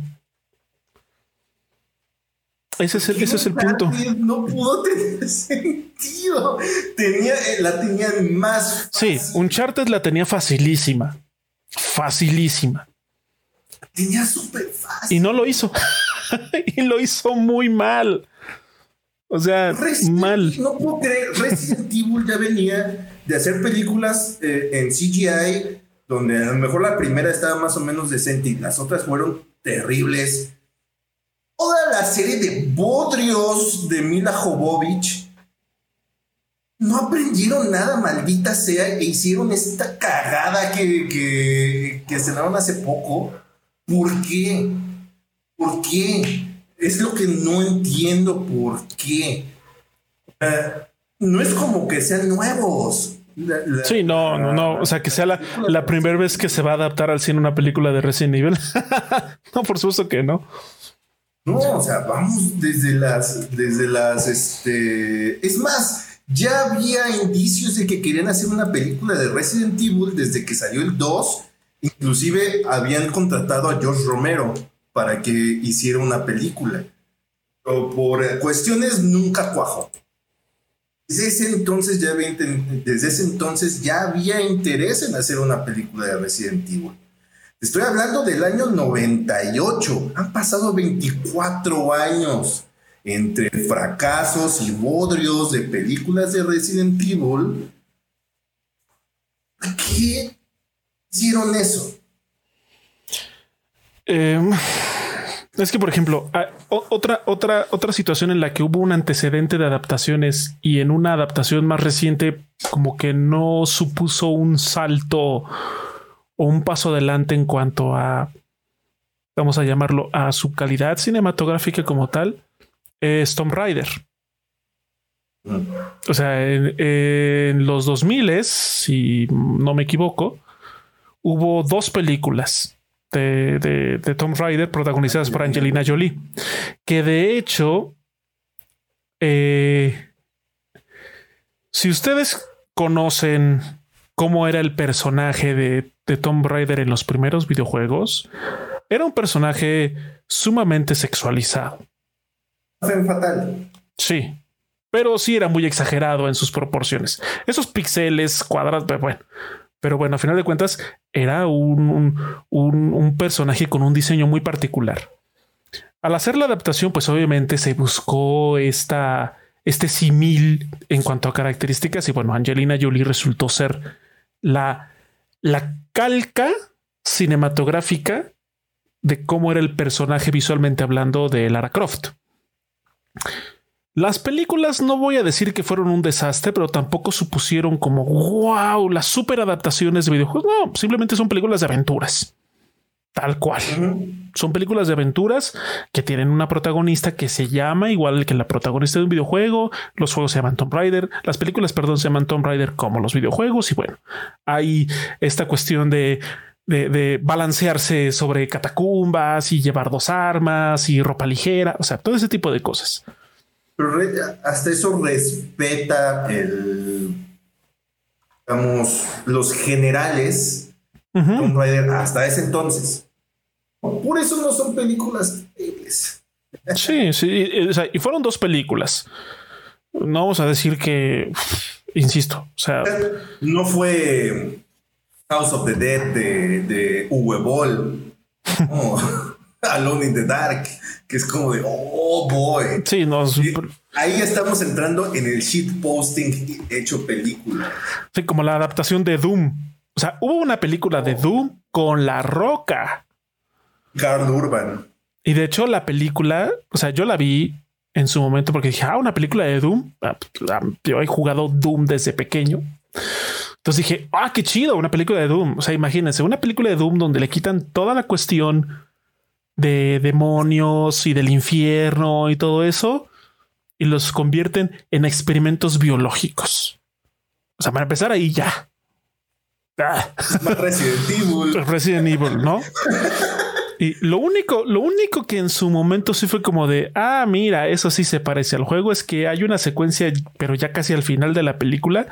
Ese es el, ese es el punto. No pudo tener <laughs> sentido. Tenía, la tenía más. Fácil. Sí, Uncharted la tenía facilísima. Facilísima. Tenía súper fácil. Y no lo hizo. <laughs> y lo hizo muy mal. O sea, mal. No puedo creer. Resident <laughs> Evil ya venía de hacer películas eh, en CGI, donde a lo mejor la primera estaba más o menos decente y las otras fueron terribles toda la serie de bodrios de Mila Jovovich no aprendieron nada, maldita sea, e hicieron esta cagada que, que, que estrenaron hace poco. ¿Por qué? ¿Por qué? Es lo que no entiendo por qué. Eh, no es como que sean nuevos. sí, no, no, no. O sea, que sea la, la primera vez que se va a adaptar al cine una película de Resident Evil. <laughs> no, por supuesto que no. No, o sea, vamos desde las, desde las, este, es más, ya había indicios de que querían hacer una película de Resident Evil desde que salió el 2. Inclusive habían contratado a George Romero para que hiciera una película. Pero por cuestiones nunca cuajó. Desde ese entonces ya había, interés en hacer una película de Resident Evil. Estoy hablando del año 98. Han pasado 24 años entre fracasos y bodrios de películas de Resident Evil, ¿por qué hicieron eso? Em, es que, por ejemplo, otra, otra, otra situación en la que hubo un antecedente de adaptaciones y en una adaptación más reciente, como que no supuso un salto o un paso adelante en cuanto a, vamos a llamarlo, a su calidad cinematográfica como tal, es Tomb Raider. O sea, en, los 2000, si no me equivoco, hubo dos películas de, de, Tomb Raider protagonizadas por Angelina Jolie, que de hecho, eh, si ustedes conocen cómo era el personaje de, de Tomb Raider en los primeros videojuegos, era un personaje sumamente sexualizado fatal. Sí, pero sí era muy exagerado en sus proporciones. Esos píxeles cuadrados, bueno, pero bueno, a final de cuentas era un, un, personaje con un diseño muy particular. Al hacer la adaptación, pues obviamente se buscó esta, este simil en cuanto a características y bueno, Angelina Jolie resultó ser la, la calca cinematográfica de cómo era el personaje visualmente hablando de Lara Croft. Las películas no voy a decir que fueron un desastre, pero tampoco supusieron como wow, las super adaptaciones de videojuegos. No, simplemente son películas de aventuras. Tal cual. Son películas de aventuras que tienen una protagonista que se llama igual que la protagonista de un videojuego. Los juegos se llaman Tomb Raider. Las películas, perdón, se llaman Tomb Raider como los videojuegos. Y bueno, hay esta cuestión de de, balancearse sobre catacumbas y llevar dos armas y ropa ligera, o sea, todo ese tipo de cosas. Pero hasta eso respeta el, digamos, los generales hasta ese entonces. Por eso no son películas Sí, sí, y fueron dos películas. No vamos a decir que, insisto, o sea, no fue House of the Dead de, de Uwe Boll. <laughs> <laughs> Alone in the Dark, que es como de, oh boy. Sí, no, ahí estamos entrando en el shitposting hecho película. Sí, como la adaptación de Doom. O sea, hubo una película de Doom con La Roca. Carl Urban. Y de hecho, la película, o sea, yo la vi en su momento porque dije, ah, una película de Doom. Ah, pues, yo he jugado Doom desde pequeño. Entonces dije, ah, qué chido, una película de Doom. O sea, imagínense, una película de Doom donde le quitan toda la cuestión de demonios y del infierno y todo eso y los convierten en experimentos biológicos. O sea, para empezar ahí ya. Ah. Resident Evil. <laughs> Resident Evil, ¿no? Y lo único, lo único que en su momento sí fue como de, ah, mira, eso sí se parece al juego, es que hay una secuencia, pero ya casi al final de la película,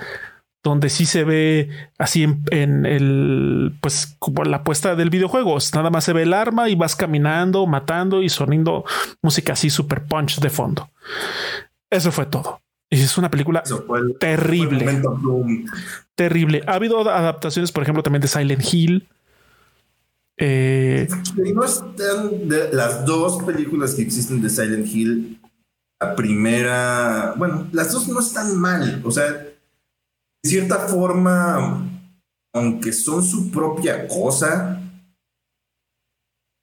donde sí se ve así en, el, pues como la puesta del videojuego, nada más se ve el arma y vas caminando, matando y soniendo música así super punch de fondo. Eso fue todo. Y es una película terrible. terrible. Ha habido adaptaciones, por ejemplo, también de Silent Hill. Eh, no están de las dos películas que existen de Silent Hill. La primera, bueno, las dos no están mal. O sea, de cierta forma, aunque son su propia cosa,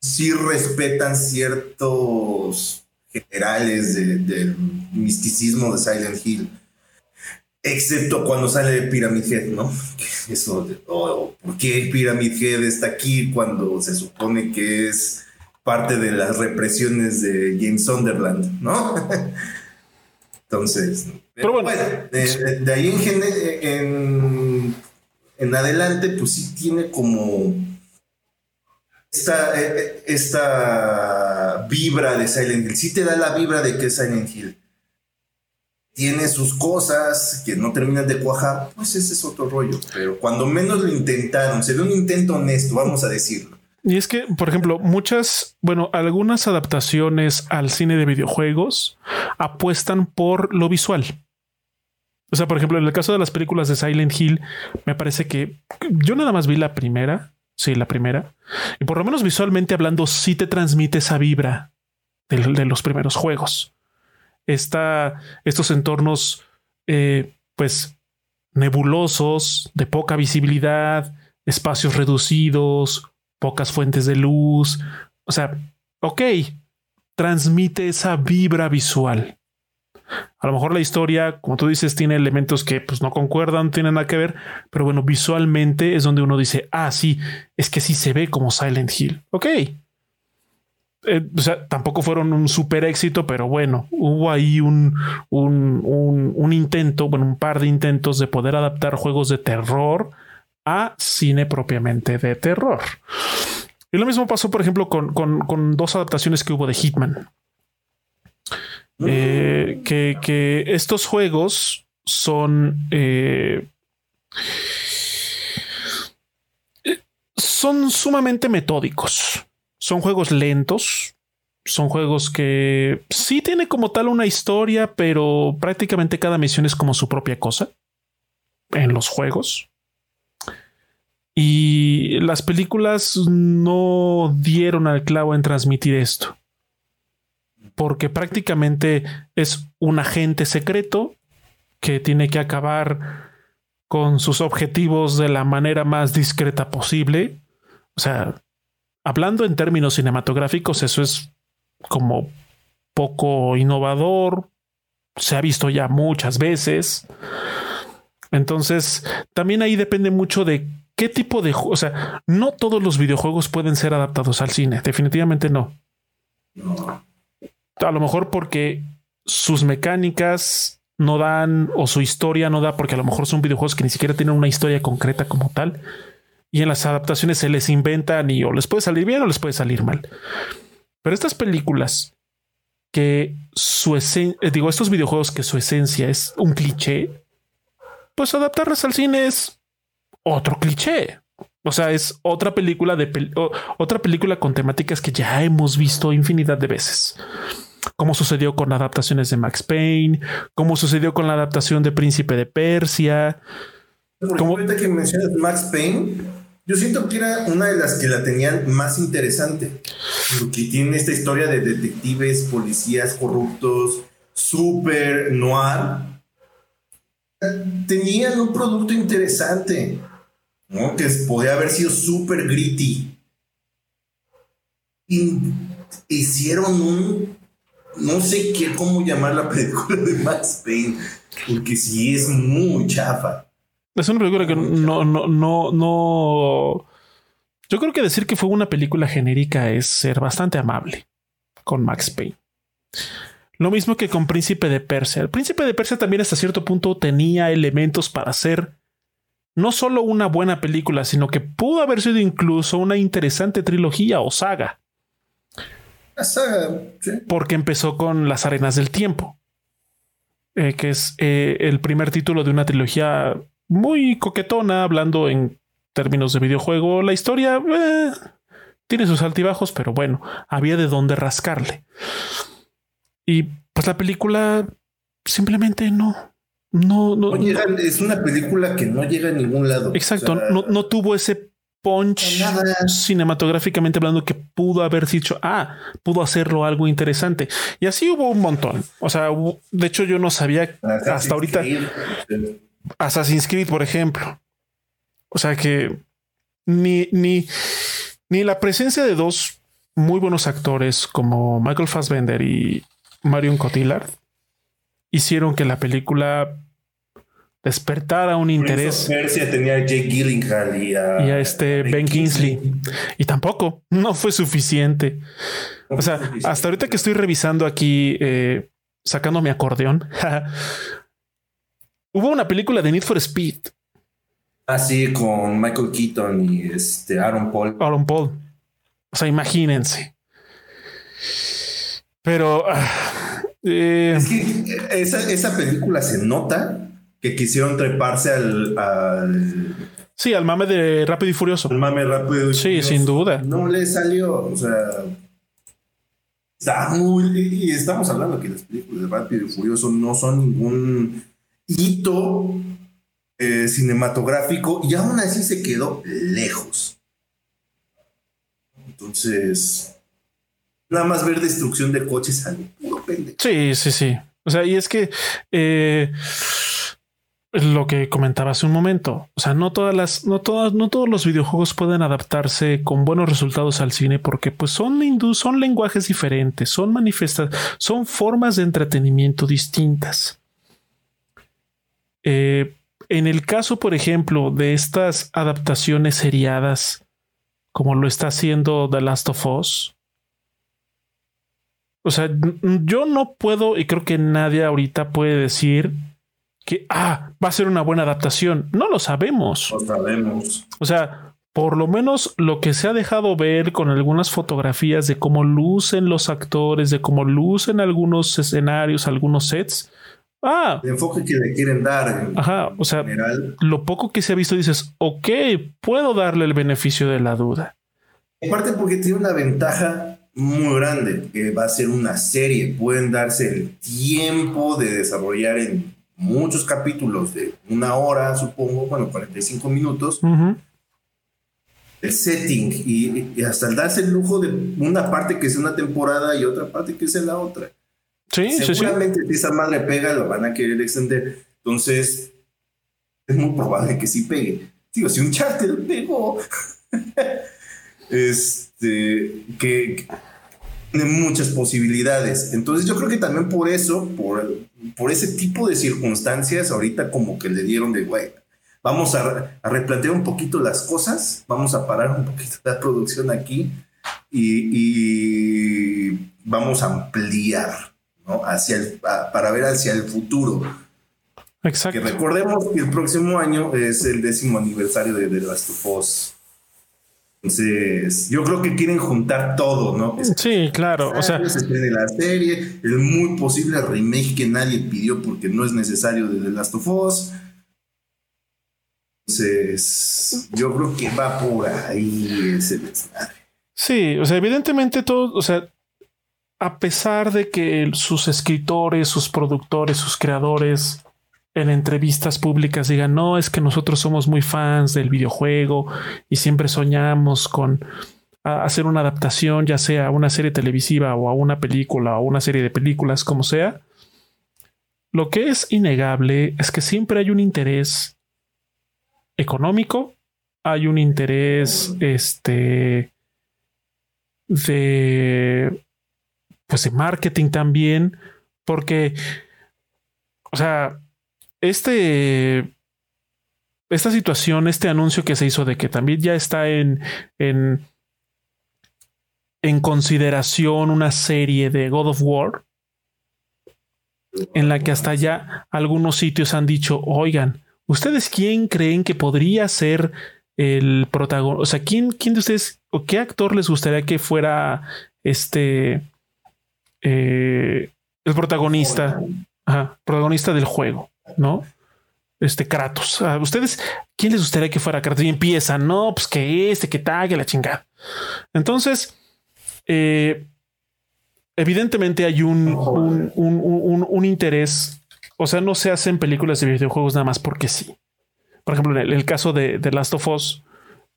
sí respetan ciertos generales del misticismo de Silent Hill. Excepto cuando sale de Pyramid Head, ¿no? <laughs> Eso, ¿por qué Pyramid Head está aquí cuando se supone que es parte de las represiones de James Sunderland, ¿no? <laughs> Entonces, pero bueno, de, ahí en, en, adelante, pues sí tiene como esta, eh, eh, esta vibra de Silent Hill, sí te da la vibra de que es Silent Hill. Tiene sus cosas que no terminan de cuajar, pues ese es otro rollo. Pero cuando menos lo intentaron, se ve un intento honesto, vamos a decirlo y es que, por ejemplo, muchas, bueno, algunas adaptaciones al cine de videojuegos apuestan por lo visual. O sea, por ejemplo, en el caso de las películas de Silent Hill, me parece que yo nada más vi la primera, sí, la primera, y por lo menos visualmente hablando, sí te transmite esa vibra de, los primeros juegos. Está estos entornos, eh, pues, nebulosos, de poca visibilidad, espacios reducidos, pocas fuentes de luz. O sea, ok, transmite esa vibra visual. A lo mejor la historia, como tú dices, tiene elementos que pues no concuerdan, tienen nada que ver, pero bueno, visualmente es donde uno dice, ah, sí, es que sí se ve como Silent Hill. Ok. Eh, o sea, tampoco fueron un super éxito, pero bueno, hubo ahí un, un, un, un intento, bueno, un par de intentos de poder adaptar juegos de terror a cine propiamente de terror. Y lo mismo pasó, por ejemplo, con, dos adaptaciones que hubo de Hitman. Eh, que, estos juegos son eh, son sumamente metódicos. Son juegos lentos. Son juegos que sí tiene como tal una historia, pero prácticamente cada misión es como su propia cosa en los juegos. Y las películas no dieron al clavo en transmitir esto. Porque prácticamente es un agente secreto que tiene que acabar con sus objetivos de la manera más discreta posible. O sea, hablando en términos cinematográficos, eso es como poco innovador. Se ha visto ya muchas veces. Entonces, también ahí depende mucho de qué tipo de, o sea, no todos los videojuegos pueden ser adaptados al cine, definitivamente no. A lo mejor porque sus mecánicas no dan o su historia no da porque a lo mejor son videojuegos que ni siquiera tienen una historia concreta como tal y en las adaptaciones se les inventan y o les puede salir bien o les puede salir mal. Pero estas películas que su esencia, eh, digo, estos videojuegos que su esencia es un cliché, pues adaptarlas al cine es otro cliché. O sea, es otra película de otra película con temáticas que ya hemos visto infinidad de veces. Como sucedió con adaptaciones de Max Payne, como sucedió con la adaptación de Príncipe de Persia. como que mencionas Max Payne, yo siento que era una de las que la tenían más interesante, porque tiene esta historia de detectives, policías corruptos, super noir. Tenían un producto interesante. ¿no? Que podía haber sido súper gritty. Y hicieron un, no sé qué, cómo llamar la película de Max Payne, porque sí es muy chafa. Es una película que no, no, no, no. Yo creo que decir que fue una película genérica es ser bastante amable con Max Payne. Lo mismo que con Príncipe de Persia. El Príncipe de Persia también hasta cierto punto tenía elementos para ser no solo una buena película, sino que pudo haber sido incluso una interesante trilogía o saga. Saga, Porque empezó con Las Arenas del Tiempo, eh, que es eh, el primer título de una trilogía muy coquetona, hablando en términos de videojuego. La historia eh, tiene sus altibajos, pero bueno, había de dónde rascarle. Y pues la película simplemente no, no, no, es una película que no llega a ningún lado. Exacto, no, tuvo ese punch cinematográficamente hablando que pudo haber dicho, ah, pudo hacerlo algo interesante. Y así hubo un montón. O sea, de hecho yo no sabía hasta ahorita Assassin's Creed, por ejemplo. O sea que ni, ni, ni la presencia de dos muy buenos actores como Michael Fassbender y Marion Cotillard hicieron que la película despertara un interés. Persia tenía a Jake y a, este Ben Kingsley. Y tampoco, no fue suficiente. o sea, hasta ahorita que estoy revisando aquí, eh, sacando mi acordeón, <laughs> hubo una película de Need for Speed. Así ah, con Michael Keaton y este Aaron Paul. Aaron Paul. O sea, imagínense. Pero ah, eh, es que esa, película se nota que quisieron treparse al, al, Sí, al mame de Rápido y Furioso. Al mame Rápido y Sí, sin duda. No le salió. O sea. Está muy. Y estamos hablando que las películas de Rápido y Furioso no son ningún hito eh, cinematográfico y aún así se quedó lejos. Entonces, nada más ver destrucción de coches al puro pendejo. Sí, sí, sí. O sea, y es que eh, lo que comentaba hace un momento, o sea, no todas las, no todas, no todos los videojuegos pueden adaptarse con buenos resultados al cine porque pues son, son lenguajes diferentes, son manifestas, son formas de entretenimiento distintas. Eh, en el caso, por ejemplo, de estas adaptaciones seriadas, como lo está haciendo The Last of Us, o sea, yo no puedo, y creo que nadie ahorita puede decir que, ah, va a ser una buena adaptación. No lo sabemos. No sabemos. O sea, por lo menos lo que se ha dejado ver con algunas fotografías de cómo lucen los actores, de cómo lucen algunos escenarios, algunos sets, Ah. El enfoque que le quieren dar. Ajá. O sea, lo poco que se ha visto dices, ok, puedo darle el beneficio de la duda. Aparte porque tiene una ventaja muy grande, que va a ser una serie. Pueden darse el tiempo de desarrollar en muchos capítulos de una hora, supongo, bueno, 45 minutos. El setting y, y, hasta el darse el lujo de una parte que es una temporada y otra parte que es la otra. Sí, Seguramente si esa madre pega, lo van a querer extender. Entonces, es muy probable que sí pegue. Digo, si un charter pegó, <laughs> este, que, tiene muchas posibilidades. Entonces, yo creo que también por eso, por, por ese tipo de circunstancias, ahorita como que le dieron de, güey, vamos a, a, replantear un poquito las cosas, vamos a parar un poquito la producción aquí y, y vamos a ampliar Hacia el, para ver hacia el futuro. Exacto. Que recordemos que el próximo año es el décimo aniversario de The Last of Us. Entonces, yo creo que quieren juntar todo, ¿no? Sí, claro. O sea, se la serie, el muy posible remake que nadie pidió porque no es necesario de The Last of Us. Entonces, yo creo que va por ahí ese desmadre. Sí, o sea, evidentemente todo, o sea, a pesar de que sus escritores, sus productores, sus creadores en entrevistas públicas digan, no, es que nosotros somos muy fans del videojuego y siempre soñamos con hacer una adaptación, ya sea a una serie televisiva o a una película o una serie de películas, como sea, lo que es innegable es que siempre hay un interés económico, hay un interés este de pues de marketing también, porque, o sea, este, esta situación, este anuncio que se hizo de que también ya está en, en, en consideración una serie de God of War, en la que hasta ya algunos sitios han dicho, oigan, ¿ustedes quién creen que podría ser el protagonista? O sea, ¿quién, ¿quién de ustedes o qué actor les gustaría que fuera este eh, el protagonista, protagonista del juego, ¿no? Este Kratos. ¿A ustedes, quién les gustaría que fuera Kratos? Y empieza, no, pues que este, que tal, que la chingada. Entonces, eh, evidentemente hay un, un, interés. O sea, no se hacen películas de videojuegos nada más porque sí. Por ejemplo, en el, caso de, de Last of Us,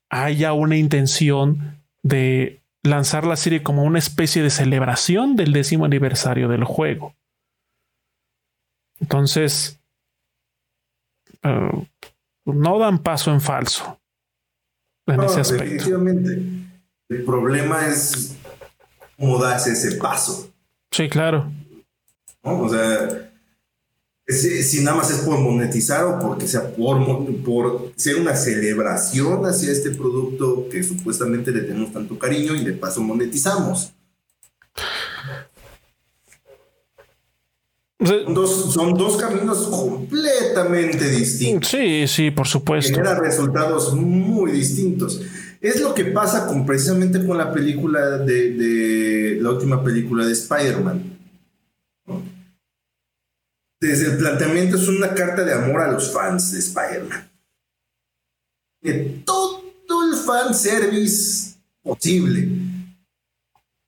hay ya una intención de lanzar la serie como una especie de celebración del décimo aniversario del juego. Entonces, eh, no dan paso en falso en ese aspecto. Definitivamente. El problema es cómo das ese paso. Sí, claro. O sea, si, nada más es por monetizar o porque sea por, por ser una celebración hacia este producto que supuestamente le tenemos tanto cariño y de paso monetizamos. Son dos, son dos caminos completamente distintos. Sí, sí, por supuesto. Genera resultados muy distintos. Es lo que pasa con, precisamente con la película de, de la última película de Spider-Man. Desde el planteamiento es una carta de amor a los fans de Spider-Man. De todo el fan service posible.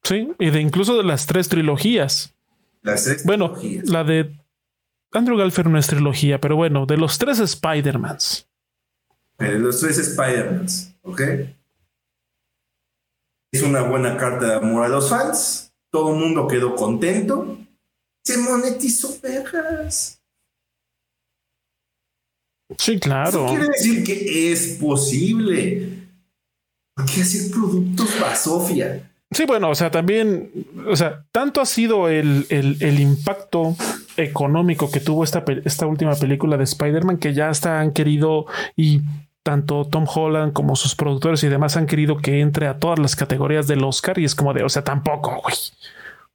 Sí, y de incluso de las tres trilogías. Las tres bueno, la de Andrew Galfer no es trilogía, pero bueno, de los tres Spider-Mans. De los tres Spider-Mans, ¿ok? Es una buena carta de amor a los fans. Todo el mundo quedó contento. Se monetizó vergas. Sí, claro. Eso quiere decir que es posible. ¿Por qué hacer productos basofia? Sí, bueno, o sea, también, o sea, tanto ha sido el, el, impacto económico que tuvo esta, esta última película de Spider-Man que ya hasta han querido y tanto Tom Holland como sus productores y demás han querido que entre a todas las categorías del Oscar y es como de, o sea, tampoco, güey.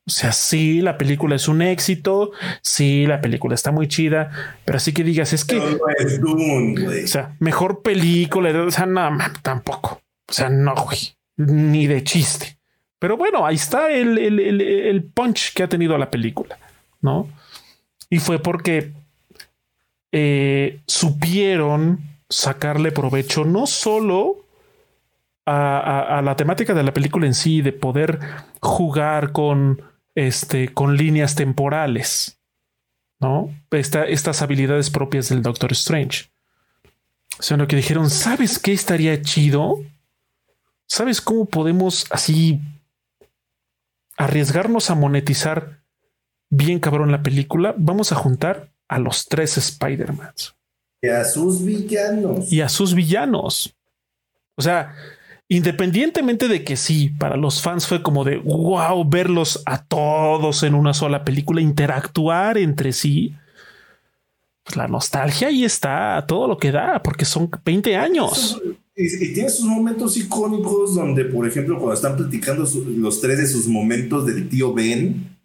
O sea, sí, la película es un éxito, sí, la película está muy chida, pero así que digas, es que... o sea, mejor película, o sea, no, tampoco. O sea, no, güey, ni de chiste. Pero bueno, ahí está el, el punch que ha tenido la película, ¿no? Y fue porque eh, supieron sacarle provecho no solo a, la temática de la película en sí, de poder jugar con, este, con líneas temporales, ¿no? estas habilidades propias del Doctor Strange. Sino que dijeron, ¿sabes qué estaría chido? ¿Sabes cómo podemos así arriesgarnos a monetizar bien cabrón la película? Vamos a juntar a los tres Spider-Mans. Y a sus villanos. Y a sus villanos. O sea, independientemente de que sí, para los fans fue como de wow, verlos a todos en una sola película, interactuar entre sí. Pues la nostalgia ahí está, todo lo que da, porque son 20 años. Y, tiene sus momentos icónicos donde, por ejemplo, cuando están platicando los tres de sus momentos del tío Ben,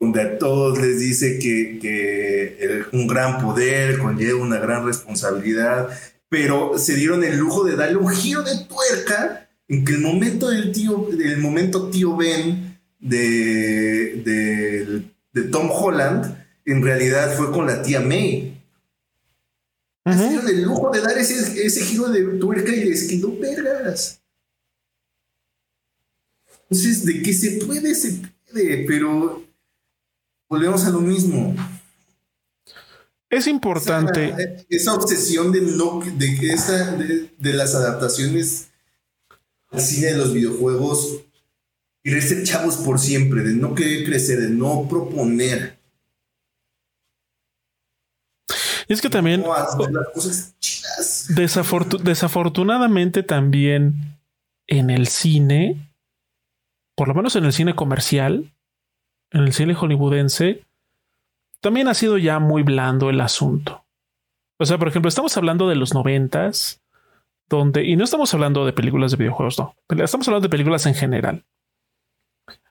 donde a todos les dice que, un gran poder conlleva una gran responsabilidad, pero se dieron el lujo de darle un giro de tuerca en que el momento del tío, momento tío Ben de, de, Tom Holland, en realidad fue con la tía May. Se dieron el lujo de dar ese, ese giro de tuerca y les quedó vergas. Entonces, de que se puede, se puede, pero volvemos a lo mismo. Es importante. Esa, obsesión de no, de que esa, de, las adaptaciones al cine de los videojuegos, querer ser chavos por siempre, de no querer crecer, de no proponer. Y es que también. desafortunadamente también en el cine, por lo menos en el cine comercial, en el cine hollywoodense, también ha sido ya muy blando el asunto. O sea, por ejemplo, estamos hablando de los noventas, donde, y no estamos hablando de películas de videojuegos, no, estamos hablando de películas en general.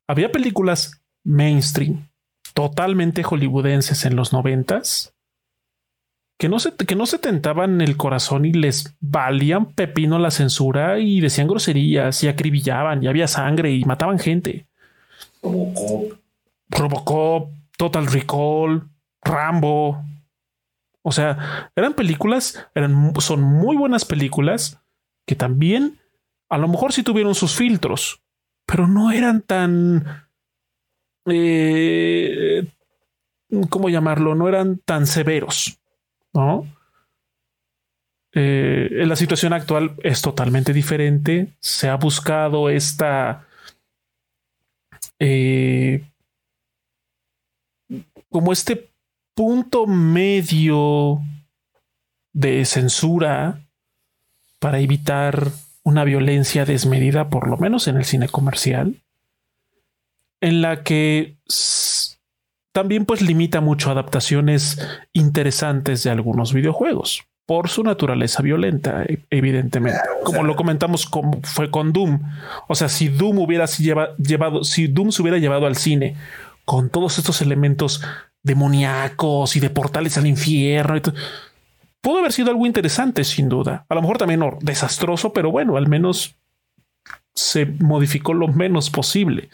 Había películas mainstream, totalmente hollywoodenses en los noventas, que no, se, que no se tentaban el corazón y les valían pepino la censura y decían groserías y acribillaban y había sangre y mataban gente. Robocop, Total Recall, Rambo. O sea, eran películas, eran, son muy buenas películas que también a lo mejor sí tuvieron sus filtros, pero no eran tan... Eh, ¿Cómo llamarlo? No eran tan severos, ¿no? Eh, la situación actual es totalmente diferente. Se ha buscado esta eh, como este punto medio de censura para evitar una violencia desmedida, por lo menos en el cine comercial. en la que también pues limita mucho adaptaciones interesantes de algunos videojuegos por su naturaleza violenta, e, evidentemente. como lo comentamos, como fue con Doom. O sea, si Doom hubiera llevado, si Doom se hubiera llevado al cine con todos estos elementos demoníacos y de portales al infierno, pudo haber sido algo interesante, sin duda. A lo mejor también desastroso, pero bueno, al menos se modificó lo menos posible.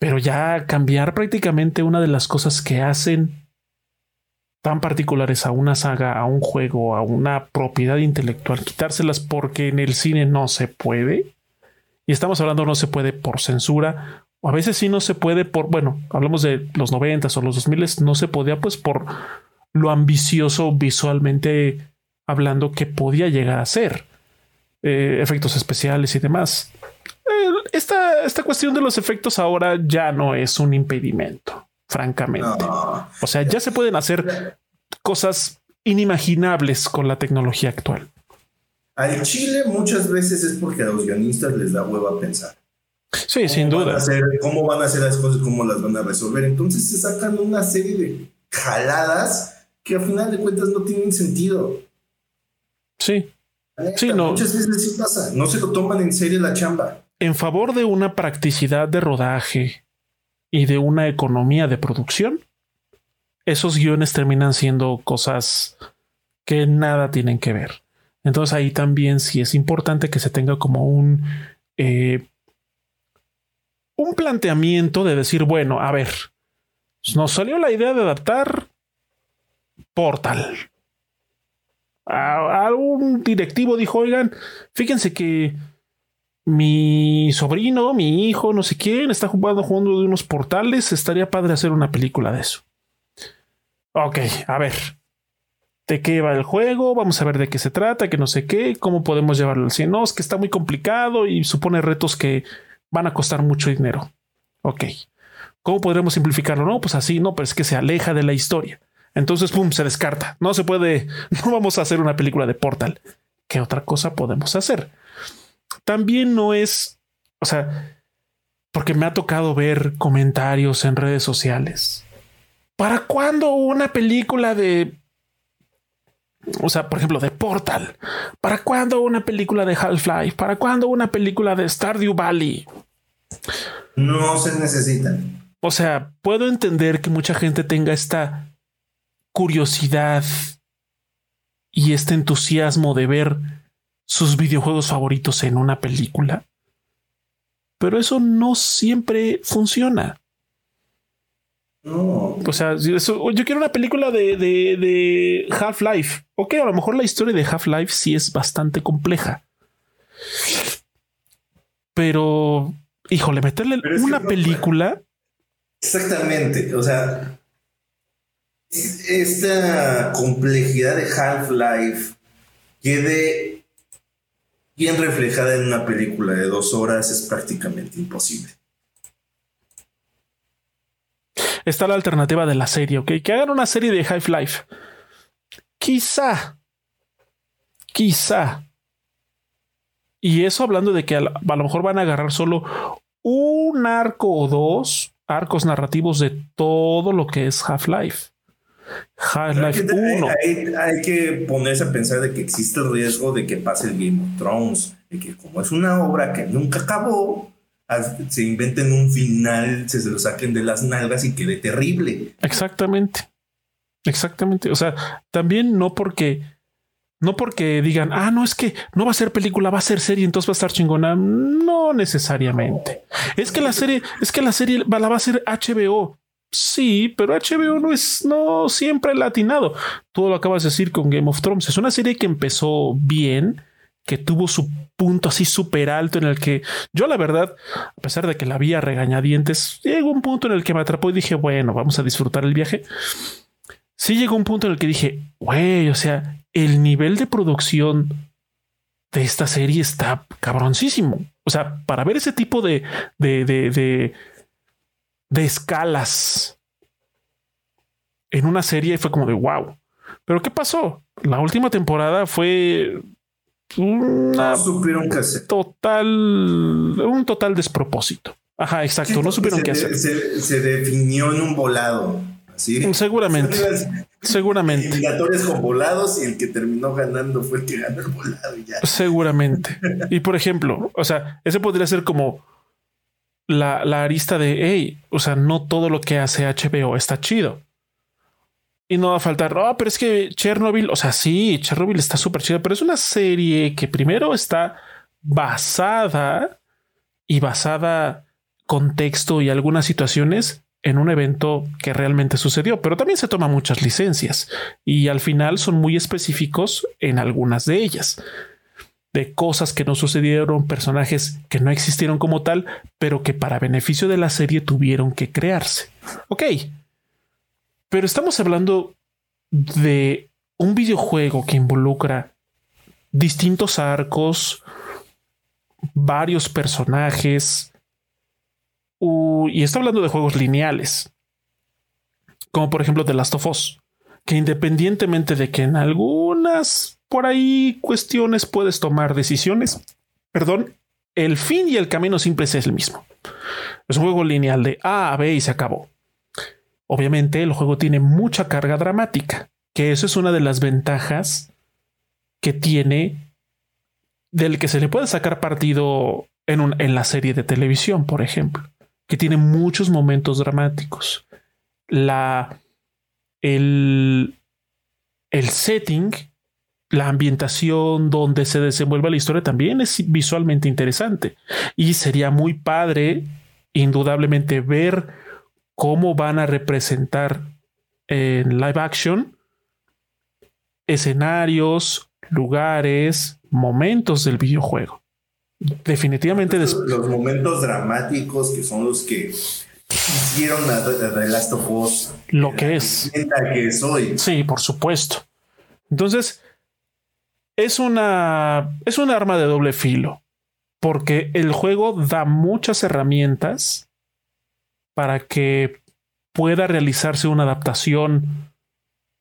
Pero ya cambiar prácticamente una de las cosas que hacen tan particulares a una saga, a un juego, a una propiedad intelectual, quitárselas porque en el cine no se puede. Y estamos hablando no se puede por censura, o a veces sí no se puede por, bueno, hablamos de los noventas o los dos miles, no se podía pues por lo ambicioso visualmente hablando que podía llegar a ser. Eh, efectos especiales y demás. Eh, esta, esta cuestión de los efectos ahora ya no es un impedimento, francamente. O sea, ya se pueden hacer cosas inimaginables con la tecnología actual. Al Chile muchas veces es porque a los guionistas les da hueva pensar. Sí, sin duda. ¿Cómo van a hacer las cosas? ¿Cómo las van a resolver? Entonces se sacan una serie de jaladas que a final de cuentas no tienen sentido. Sí. Sí, no. Muchas veces sí pasa. No se lo toman en serio la chamba. En favor de una practicidad de rodaje y de una economía de producción, esos guiones terminan siendo cosas que nada tienen que ver. Entonces ahí también sí es importante que se tenga como un eh, un planteamiento de decir, bueno, a ver, nos salió la idea de adaptar Portal. A, un directivo dijo, oigan, fíjense que mi sobrino, mi hijo, no sé quién, está jugando jugando de unos portales, estaría padre hacer una película de eso. Ok, a ver, ¿de qué va el juego? Vamos a ver de qué se trata, que no sé qué, cómo podemos llevarlo al cine. No, es que está muy complicado y supone retos que van a costar mucho dinero. Ok. ¿Cómo podremos simplificarlo? No, pues así, no, pero es que se aleja de la historia. Entonces, pum, se descarta. No se puede, <laughs> no vamos a hacer una película de Portal. ¿Qué otra cosa podemos hacer? También no es, o sea, porque me ha tocado ver comentarios en redes sociales. ¿Para cuándo una película de o sea, por ejemplo, de Portal. ¿Para cuándo una película de Half-Life? ¿Para cuándo una película de Stardew Valley? No se necesitan. O sea, puedo entender que mucha gente tenga esta curiosidad y este entusiasmo de ver sus videojuegos favoritos en una película. Pero eso no siempre funciona. No. O sea, yo quiero una película de, de, Half-Life. Ok, a lo mejor la historia de Half-Life sí es bastante compleja. Pero, híjole, meterle una película. Exactamente. O sea, esta complejidad de Half-Life quede bien reflejada en una película de dos horas es prácticamente imposible está la alternativa de la serie, ¿ok? Que hagan una serie de Half-Life. Quizá, quizá. Y eso hablando de que a, lo mejor van a agarrar solo un arco o dos arcos narrativos de todo lo que es Half-Life. Half-Life 1. Hay, hay, que ponerse a pensar de que existe el riesgo de que pase el Game of Thrones, de que como es una obra que nunca acabó, se inventen un final, se, se lo saquen de las nalgas y quede terrible. Exactamente. Exactamente. O sea, también no porque, no porque digan, ah, no es que no va a ser película, va a ser serie, entonces va a estar chingona. No necesariamente. Es que la serie, es que la serie la va a ser HBO. Sí, pero HBO no es, no siempre latinado. Tú lo acabas de decir con Game of Thrones. Es una serie que empezó bien, que tuvo su punto así súper alto en el que yo la verdad, a pesar de que la vi a regañadientes, llegó un punto en el que me atrapó y dije, bueno, vamos a disfrutar el viaje. Sí llegó un punto en el que dije, güey, o sea, el nivel de producción de esta serie está cabroncísimo. O sea, para ver ese tipo de, de, de, de, de escalas en una serie fue como de wow. Pero ¿qué pasó? La última temporada fue una supieron qué Total, un total despropósito. Ajá, exacto. No supieron qué hacer. Se, definió en un volado. ¿sí? Seguramente. Seguramente. Eliminatorias con volados y el que terminó ganando fue el que ganó el volado ya. Seguramente. <laughs> y por ejemplo, o sea, ese podría ser como la, la arista de, hey, o sea, no todo lo que hace HBO está chido. Y no va a faltar, oh, pero es que Chernobyl, o sea, sí, Chernobyl está súper chido, pero es una serie que primero está basada y basada contexto y algunas situaciones en un evento que realmente sucedió, pero también se toma muchas licencias y al final son muy específicos en algunas de ellas, de cosas que no sucedieron, personajes que no existieron como tal, pero que para beneficio de la serie tuvieron que crearse. Ok, pero estamos hablando de un videojuego que involucra distintos arcos, varios personajes, y está hablando de juegos lineales, como por ejemplo The Last of Us, que independientemente de que en algunas por ahí cuestiones puedes tomar decisiones, perdón, el fin y el camino simple es el mismo. Es un juego lineal de A a B y se acabó. Obviamente el juego tiene mucha carga dramática, que eso es una de las ventajas que tiene del que se le puede sacar partido en, en la serie de televisión, por ejemplo que tiene muchos momentos dramáticos. La, el, el setting, la ambientación donde se desenvuelve la historia también es visualmente interesante. Y sería muy padre, indudablemente, ver cómo van a representar en live action escenarios, lugares, momentos del videojuego. Definitivamente los, momentos dramáticos que son los que hicieron a, The Last of Us lo que es. que soy sí por supuesto. Entonces es una es un arma de doble filo porque el juego da muchas herramientas para que pueda realizarse una adaptación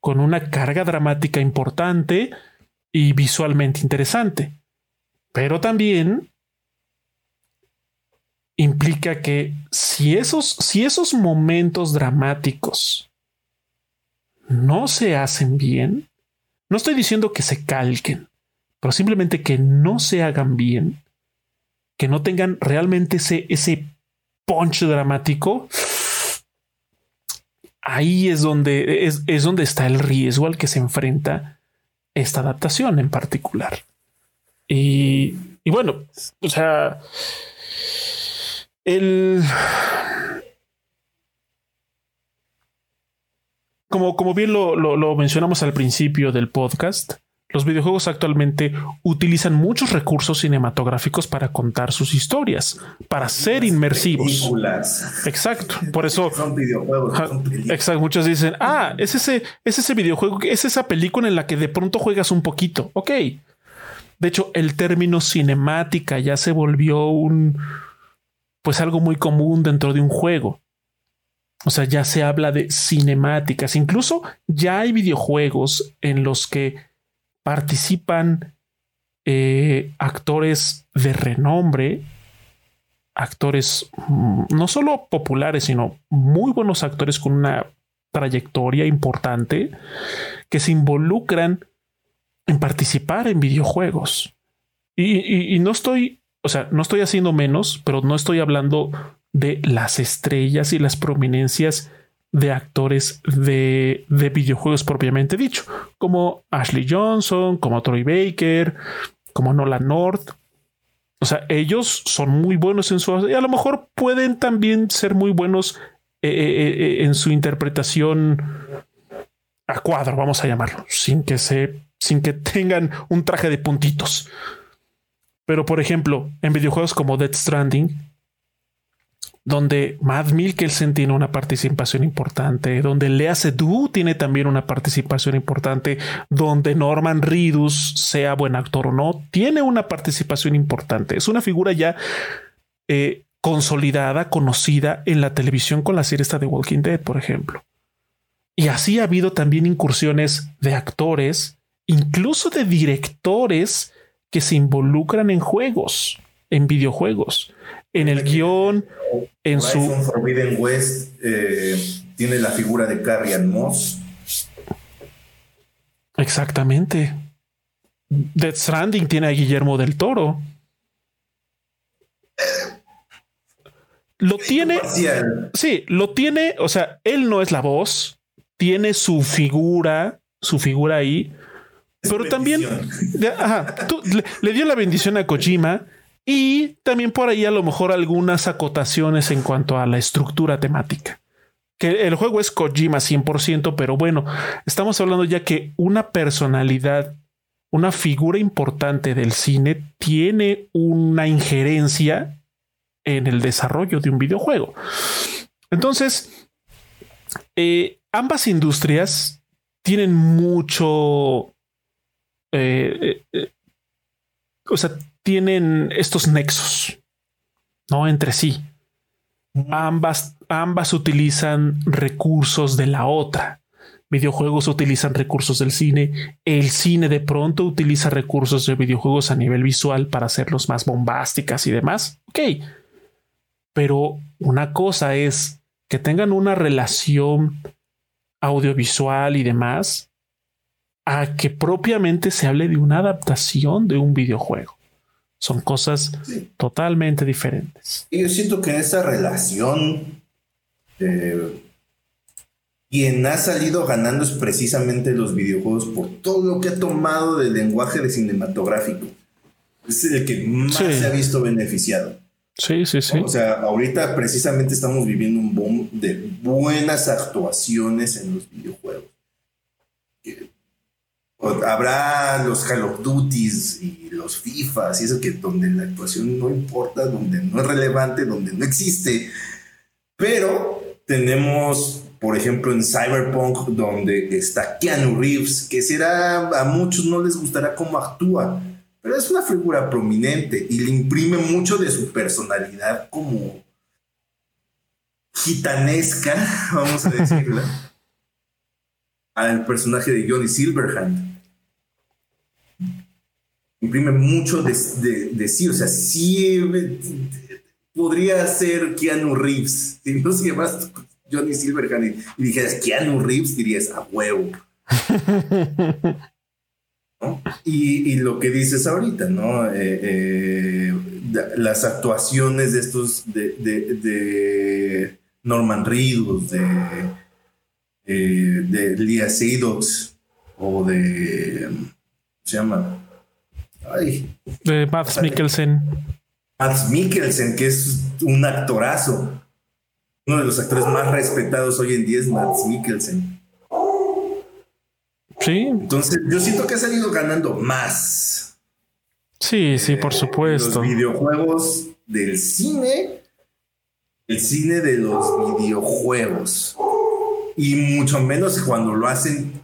con una carga dramática importante y visualmente interesante. Pero también implica que si esos, si esos momentos dramáticos no se hacen bien, no estoy diciendo que se calquen, pero simplemente que no se hagan bien, que no tengan realmente ese, ese punch dramático, ahí es donde, es, es donde está el riesgo al que se enfrenta esta adaptación en particular. Y, bueno, o sea, el... Como, como bien lo, lo, mencionamos al principio del podcast, los videojuegos actualmente utilizan muchos recursos cinematográficos para contar sus historias, para ser inmersivos. Exacto. Por eso. Son videojuegos. exacto. Muchos dicen, ah, es ese, es ese videojuego, es esa película en la que de pronto juegas un poquito. Ok. De hecho, el término cinemática ya se volvió un, pues algo muy común dentro de un juego. O sea, ya se habla de cinemáticas. Incluso ya hay videojuegos en los que participan eh, actores de renombre, actores mm, no solo populares, sino muy buenos actores con una trayectoria importante que se involucran en participar en videojuegos. Y, no estoy, o sea, no estoy haciendo menos, pero no estoy hablando de las estrellas y las prominencias de actores de, de videojuegos propiamente dicho, como Ashley Johnson, como Troy Baker, como Nolan North. O sea, ellos son muy buenos en su... Y a lo mejor pueden también ser muy buenos eh, eh, eh, en su interpretación a cuadro, vamos a llamarlo, sin que se sin que tengan un traje de puntitos. Pero por ejemplo, en videojuegos como Dead Stranding, donde Matt Mikkelsen tiene una participación importante, donde Lea Seydoux tiene también una participación importante, donde Norman Reedus, sea buen actor o no, tiene una participación importante. Es una figura ya eh, consolidada, conocida en la televisión con la serie esta de Walking Dead, por ejemplo. Y así ha habido también incursiones de actores incluso de directores que se involucran en juegos. En videojuegos, en el guion, en su Forbidden West eh, tiene la figura de Carrion Moss. Exactamente. Death Stranding tiene a Guillermo del Toro. Lo tiene. Sí, lo tiene. O sea, él no es la voz. Tiene su figura, su figura ahí. pero también le, dio la bendición a Kojima y también por ahí a lo mejor algunas acotaciones en cuanto a la estructura temática. Que el juego es Kojima 100%, pero bueno, estamos hablando ya que una personalidad, una figura importante del cine tiene una injerencia en el desarrollo de un videojuego. Entonces, eh, ambas industrias tienen mucho... Eh, eh, o sea, tienen estos nexos, ¿no? Entre sí. Ambas, ambas utilizan recursos de la otra. Videojuegos utilizan recursos del cine. El cine de pronto utiliza recursos de videojuegos a nivel visual para hacerlos más bombásticas y demás. Ok, pero una cosa es que tengan una relación audiovisual y demás a que propiamente se hable de una adaptación de un videojuego. Son cosas totalmente diferentes. Y yo siento que esa relación, eh, quien ha salido ganando es precisamente los videojuegos por todo lo que ha tomado del lenguaje de cinematográfico. Es el que más se ha visto beneficiado. Sí, sí, sí. O sea, ahorita precisamente estamos viviendo un boom de buenas actuaciones en los videojuegos. Habrá los Call of Duties y los FIFAs y eso que donde la actuación no importa, donde no es relevante, donde no existe. Pero tenemos, por ejemplo, en Cyberpunk, donde está Keanu Reeves, que será, a muchos no les gustará cómo actúa pero es una figura prominente y le imprime mucho de su personalidad como gitanesca, <laughs> vamos a decirla, <laughs> al personaje de Johnny Silverhand. Imprime mucho de, sí, o sea, sí podría ser Keanu Reeves. <laughs> Si no se llamas Johnny Silverhand y, dijeras Keanu Reeves, dirías a huevo. <laughs> Y, lo que dices ahorita, ¿no? Eh, eh, las actuaciones de estos, de, Norman Reedus, de, eh, de Lia Seydoux, o de, se llama? Ay. De Mads Mikkelsen. Mads Mikkelsen, que es un actorazo. Uno de los actores más respetados hoy en día es Mads Mikkelsen. Sí. Entonces, yo siento que ha salido ganando más. Sí, sí, por eh, supuesto. Los videojuegos del cine, el cine de los videojuegos. Y mucho menos cuando lo hacen,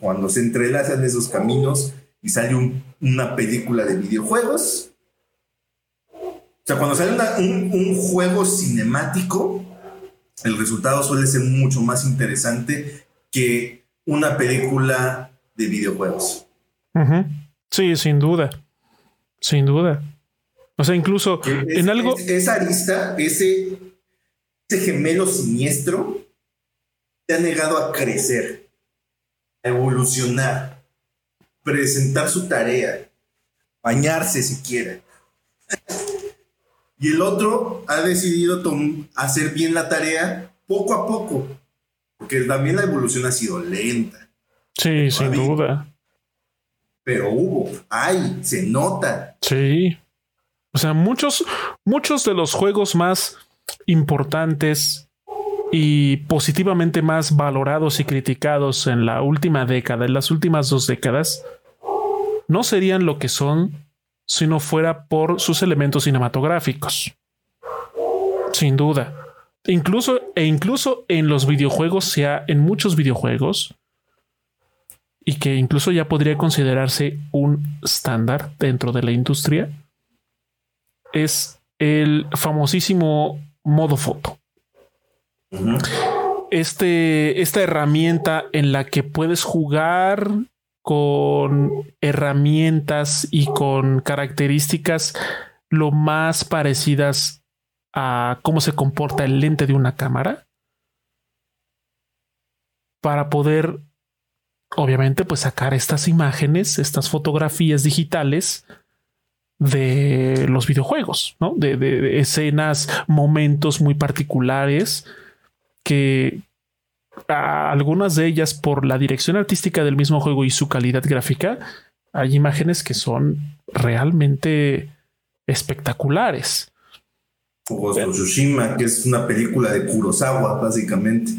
cuando se entrelazan esos caminos y sale una película de videojuegos. O sea, cuando sale un juego cinemático, el resultado suele ser mucho más interesante que una película de videojuegos. Sí, sin duda. Sin duda. O sea, incluso en algo. esa arista, ese, ese gemelo siniestro, te ha negado a crecer, a evolucionar, presentar su tarea, bañarse si quiere. Y el otro ha decidido hacer bien la tarea poco a poco, porque también la evolución ha sido lenta. Sí, sin duda. Pero hubo, hay, se nota. Sí. O sea, muchos, muchos de los juegos más importantes y positivamente más valorados y criticados en la última década, en las últimas dos décadas, no serían lo que son si no fuera por sus elementos cinematográficos. Sin duda. Incluso, e incluso en los videojuegos, sea en muchos videojuegos, y que incluso ya podría considerarse un estándar dentro de la industria, es el famosísimo modo foto. Este, esta herramienta en la que puedes jugar con herramientas y con características lo más parecidas a cómo se comporta el lente de una cámara para poder, obviamente, pues sacar estas imágenes, estas fotografías digitales de los videojuegos, ¿no? De, escenas, momentos muy particulares que algunas de ellas por la dirección artística del mismo juego y su calidad gráfica, hay imágenes que son realmente espectaculares. Ghost of Tsushima, que es una película de Kurosawa, básicamente.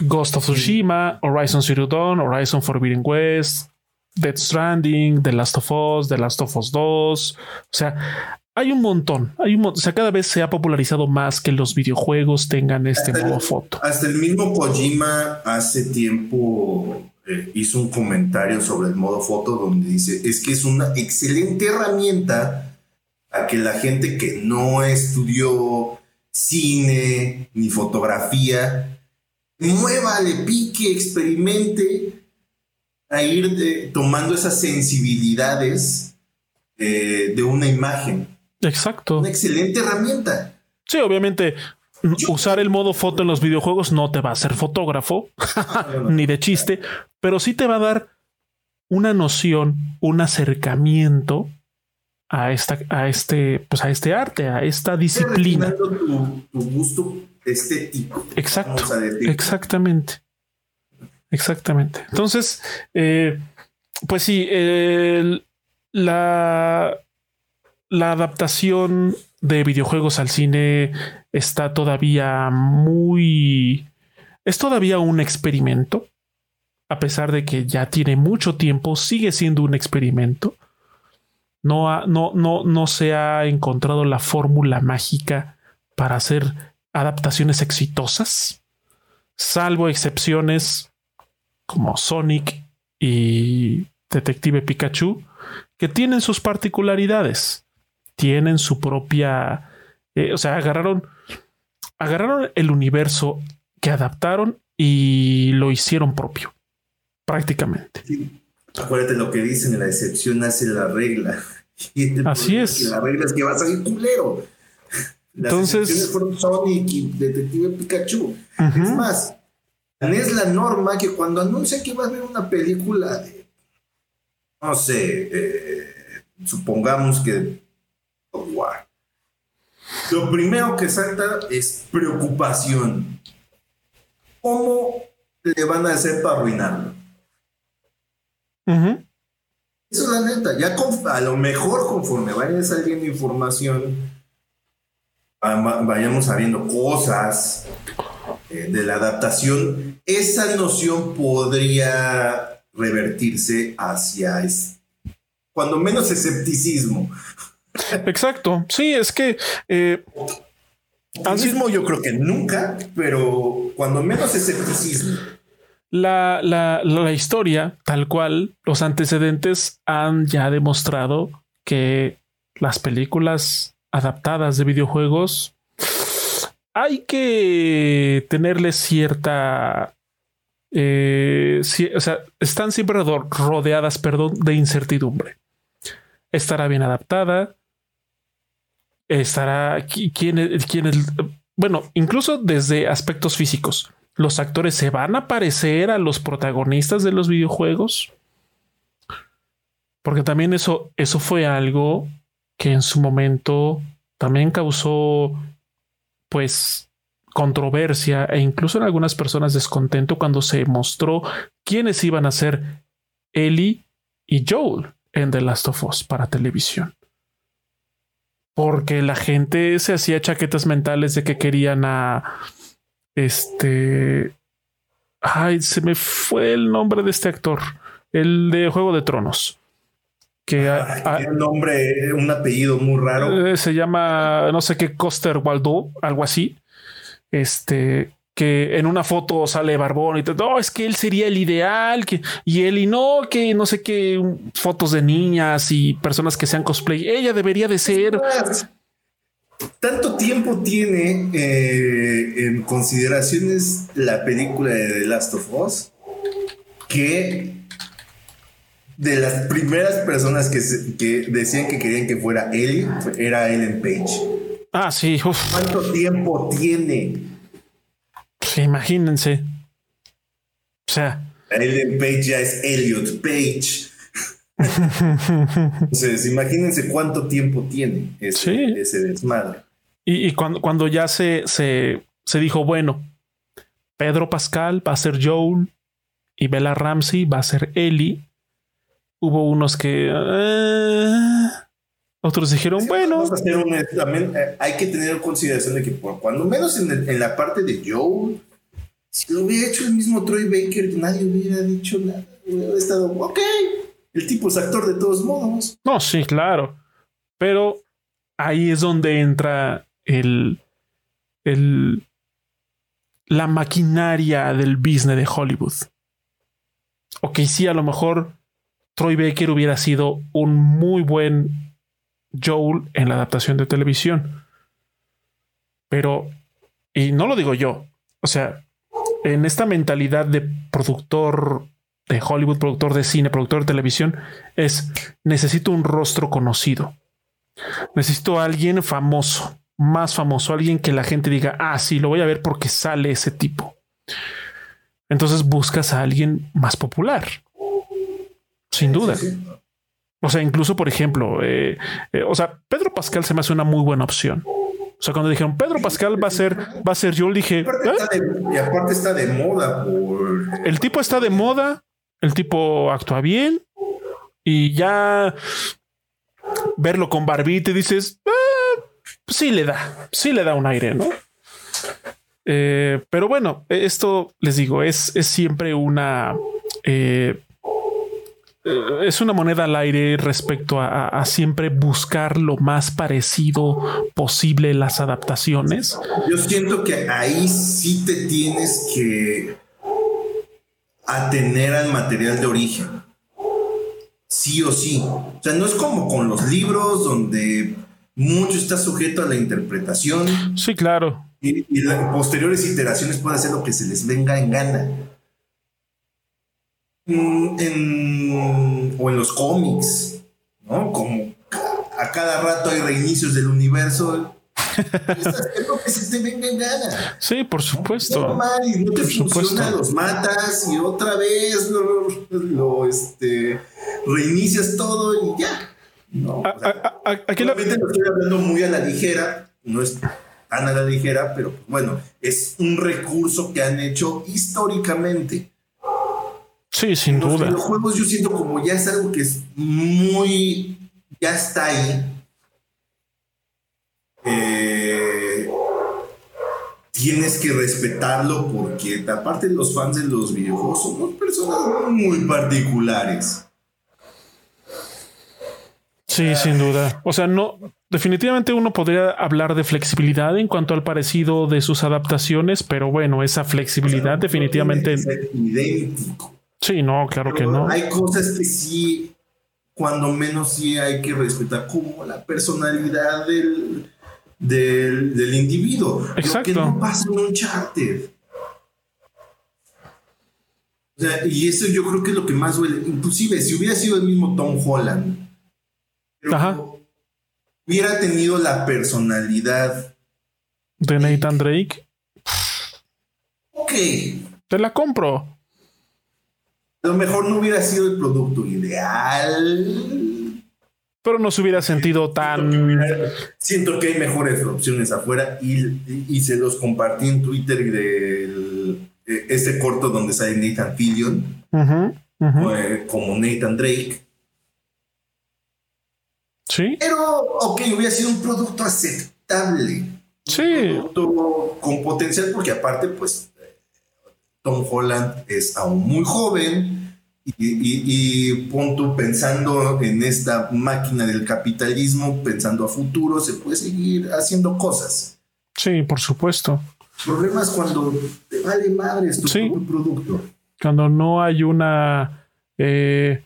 Ghost of Tsushima, Horizon Zero Dawn, Horizon Forbidden West, Dead Stranding, The Last of Us, The Last of Us 2. O sea, hay un montón. Hay un o sea, cada vez se ha popularizado más que los videojuegos tengan este modo foto. Hasta el mismo Kojima hace tiempo eh, hizo un comentario sobre el modo foto donde dice es que es una excelente herramienta a que la gente que no estudió cine ni fotografía mueva, le pique, experimente a ir eh, tomando esas sensibilidades eh, de una imagen. Exacto. Una excelente herramienta. Sí, obviamente. usar el modo foto en los videojuegos no te va a hacer fotógrafo, <laughs> ni de chiste, pero sí te va a dar una noción, un acercamiento a esta, a este, pues a este arte, a esta disciplina. Tu, gusto estético. Exacto. Exactamente. Exactamente. Entonces, eh, pues sí, la, la adaptación de videojuegos al cine está todavía muy... Es todavía un experimento. A pesar de que ya tiene mucho tiempo, sigue siendo un experimento. No, no, no, no se ha encontrado la fórmula mágica para hacer adaptaciones exitosas, salvo excepciones como Sonic y Detective Pikachu, que tienen sus particularidades, tienen su propia, eh, o sea, agarraron, agarraron el universo que adaptaron y lo hicieron propio, prácticamente. Acuérdate lo que dicen, la excepción hace la regla. <laughs> Así es. La regla es que va a salir culero. <laughs> Las Entonces, fueron Sonic y Detective Pikachu. Es más, es la norma que cuando anuncia que va a haber una película de, no sé, eh, supongamos que lo primero que salta es preocupación. ¿Cómo le van a hacer para arruinarlo? Eso es la neta. Ya a lo mejor conforme vaya saliendo información, vayamos sabiendo cosas eh, de la adaptación, esa noción podría revertirse hacia, cuando menos, escepticismo. Exacto. Sí, es que... Eh, mismo yo creo que nunca, pero cuando menos escepticismo. La, la, la, historia, tal cual, los antecedentes han ya demostrado que las películas adaptadas de videojuegos hay que tenerle cierta... Eh, o sea, están siempre rodeadas, perdón, de incertidumbre. Estará bien adaptada. Estará... ¿Quién, quién es? Bueno, incluso desde aspectos físicos. ¿Los actores se van a parecer a los protagonistas de los videojuegos? Porque también eso, eso fue algo que en su momento también causó pues controversia e incluso en algunas personas descontento cuando se mostró quiénes iban a ser Ellie y Joel en The Last of Us para televisión. Porque la gente se hacía chaquetas mentales de que querían a este. Ay, se me fue el nombre de este actor, el de Juego de Tronos que un nombre, un apellido muy raro. Eh, se llama no sé qué Coster Waldo, algo así. Este que en una foto sale barbón y todo, no, es que él sería el ideal, que, y él y no, que no sé qué, fotos de niñas y personas que sean cosplay, ella debería de ser. Tanto tiempo tiene eh, en consideraciones la película de The Last of Us que de las primeras personas que, que decían que querían que fuera él, era Ellen Page. Ah, sí. ¿Cuánto tiempo tiene? Pues, imagínense. O sea. Ellen Page ya es Elliot Page. <laughs> Entonces, imagínense cuánto tiempo tiene ese, ese desmadre. Y, cuando, cuando ya se, se, se dijo, bueno, Pedro Pascal va a ser Joel y Bella Ramsey va a ser Ellie. Hubo unos que. Eh, otros dijeron, bueno. también eh, hay que tener en consideración de que, por cuando menos en, la parte de Joel, si lo hubiera hecho el mismo Troy Baker, nadie hubiera dicho nada. Hubiera estado, ok, el tipo es actor de todos modos. No, sí, claro. Pero ahí es donde entra el, el, la maquinaria del business de Hollywood. Ok, sí, a lo mejor Troy Baker hubiera sido un muy buen Joel en la adaptación de televisión. Pero, y no lo digo yo, o sea, en esta mentalidad de productor de Hollywood, productor de cine, productor de televisión, es necesito un rostro conocido. Necesito a alguien famoso más famoso, alguien que la gente diga, ah, sí, lo voy a ver porque sale ese tipo. Entonces buscas a alguien más popular. Sin duda. O sea, incluso, por ejemplo, eh, eh, o sea, Pedro Pascal se me hace una muy buena opción. O sea, cuando dijeron Pedro Pascal va a ser, va a ser yo, dije. y aparte está de moda. El tipo está de moda, el tipo actúa bien y ya verlo con barbita y dices, sí le da, sí le da un aire, ¿no? Eh, pero bueno, esto les digo, es, es siempre una... Eh, eh, es una moneda al aire respecto a, siempre buscar lo más parecido posible las adaptaciones. Yo siento que ahí sí te tienes que atener al material de origen. Sí o sí. O sea, no es como con los libros donde mucho está sujeto a la interpretación. Sí, claro. Y, las posteriores iteraciones pueden hacer lo que se les venga en gana. Mm, o en los cómics, ¿no? Como a cada rato hay reinicios del universo. <laughs> lo que se te venga en gana. Sí, por supuesto. No, no te funciona, los matas y otra vez lo, lo este, reinicias todo y ya. No, aquí lo estoy hablando muy a la ligera, no es tan a la ligera, pero bueno, es un recurso que han hecho históricamente. Sí, sin duda. Los juegos yo siento como ya es algo que es muy, ya está ahí. Eh, tienes que respetarlo porque aparte los fans de los videojuegos son personas muy particulares. Sí, sin duda. O sea, no, definitivamente uno podría hablar de flexibilidad en cuanto al parecido de sus adaptaciones, pero bueno, esa flexibilidad definitivamente. Sí, no, claro que no. Hay cosas que sí, cuando menos sí hay que respetar, como la personalidad del, del, individuo. Exacto. Lo que no pasa en un charter. O sea, y eso yo creo que es lo que más duele. Inclusive, si hubiera sido el mismo Tom Holland hubiera tenido la personalidad de Nathan Drake. Ok. Te la compro. A lo mejor no hubiera sido el producto ideal. Pero no se hubiera sentido tan. Siento que hay mejores opciones afuera y, se los compartí en Twitter de este corto donde sale Nathan Fillion como Nathan Drake. Sí. Pero, ok, hubiera sido un producto aceptable. Sí. Un producto con potencial, porque aparte, pues, Tom Holland es aún muy joven. Y, y, pensando en esta máquina del capitalismo, pensando a futuro, se puede seguir haciendo cosas. Sí, por supuesto. Problemas cuando te vale madre tu producto. Cuando no hay una eh,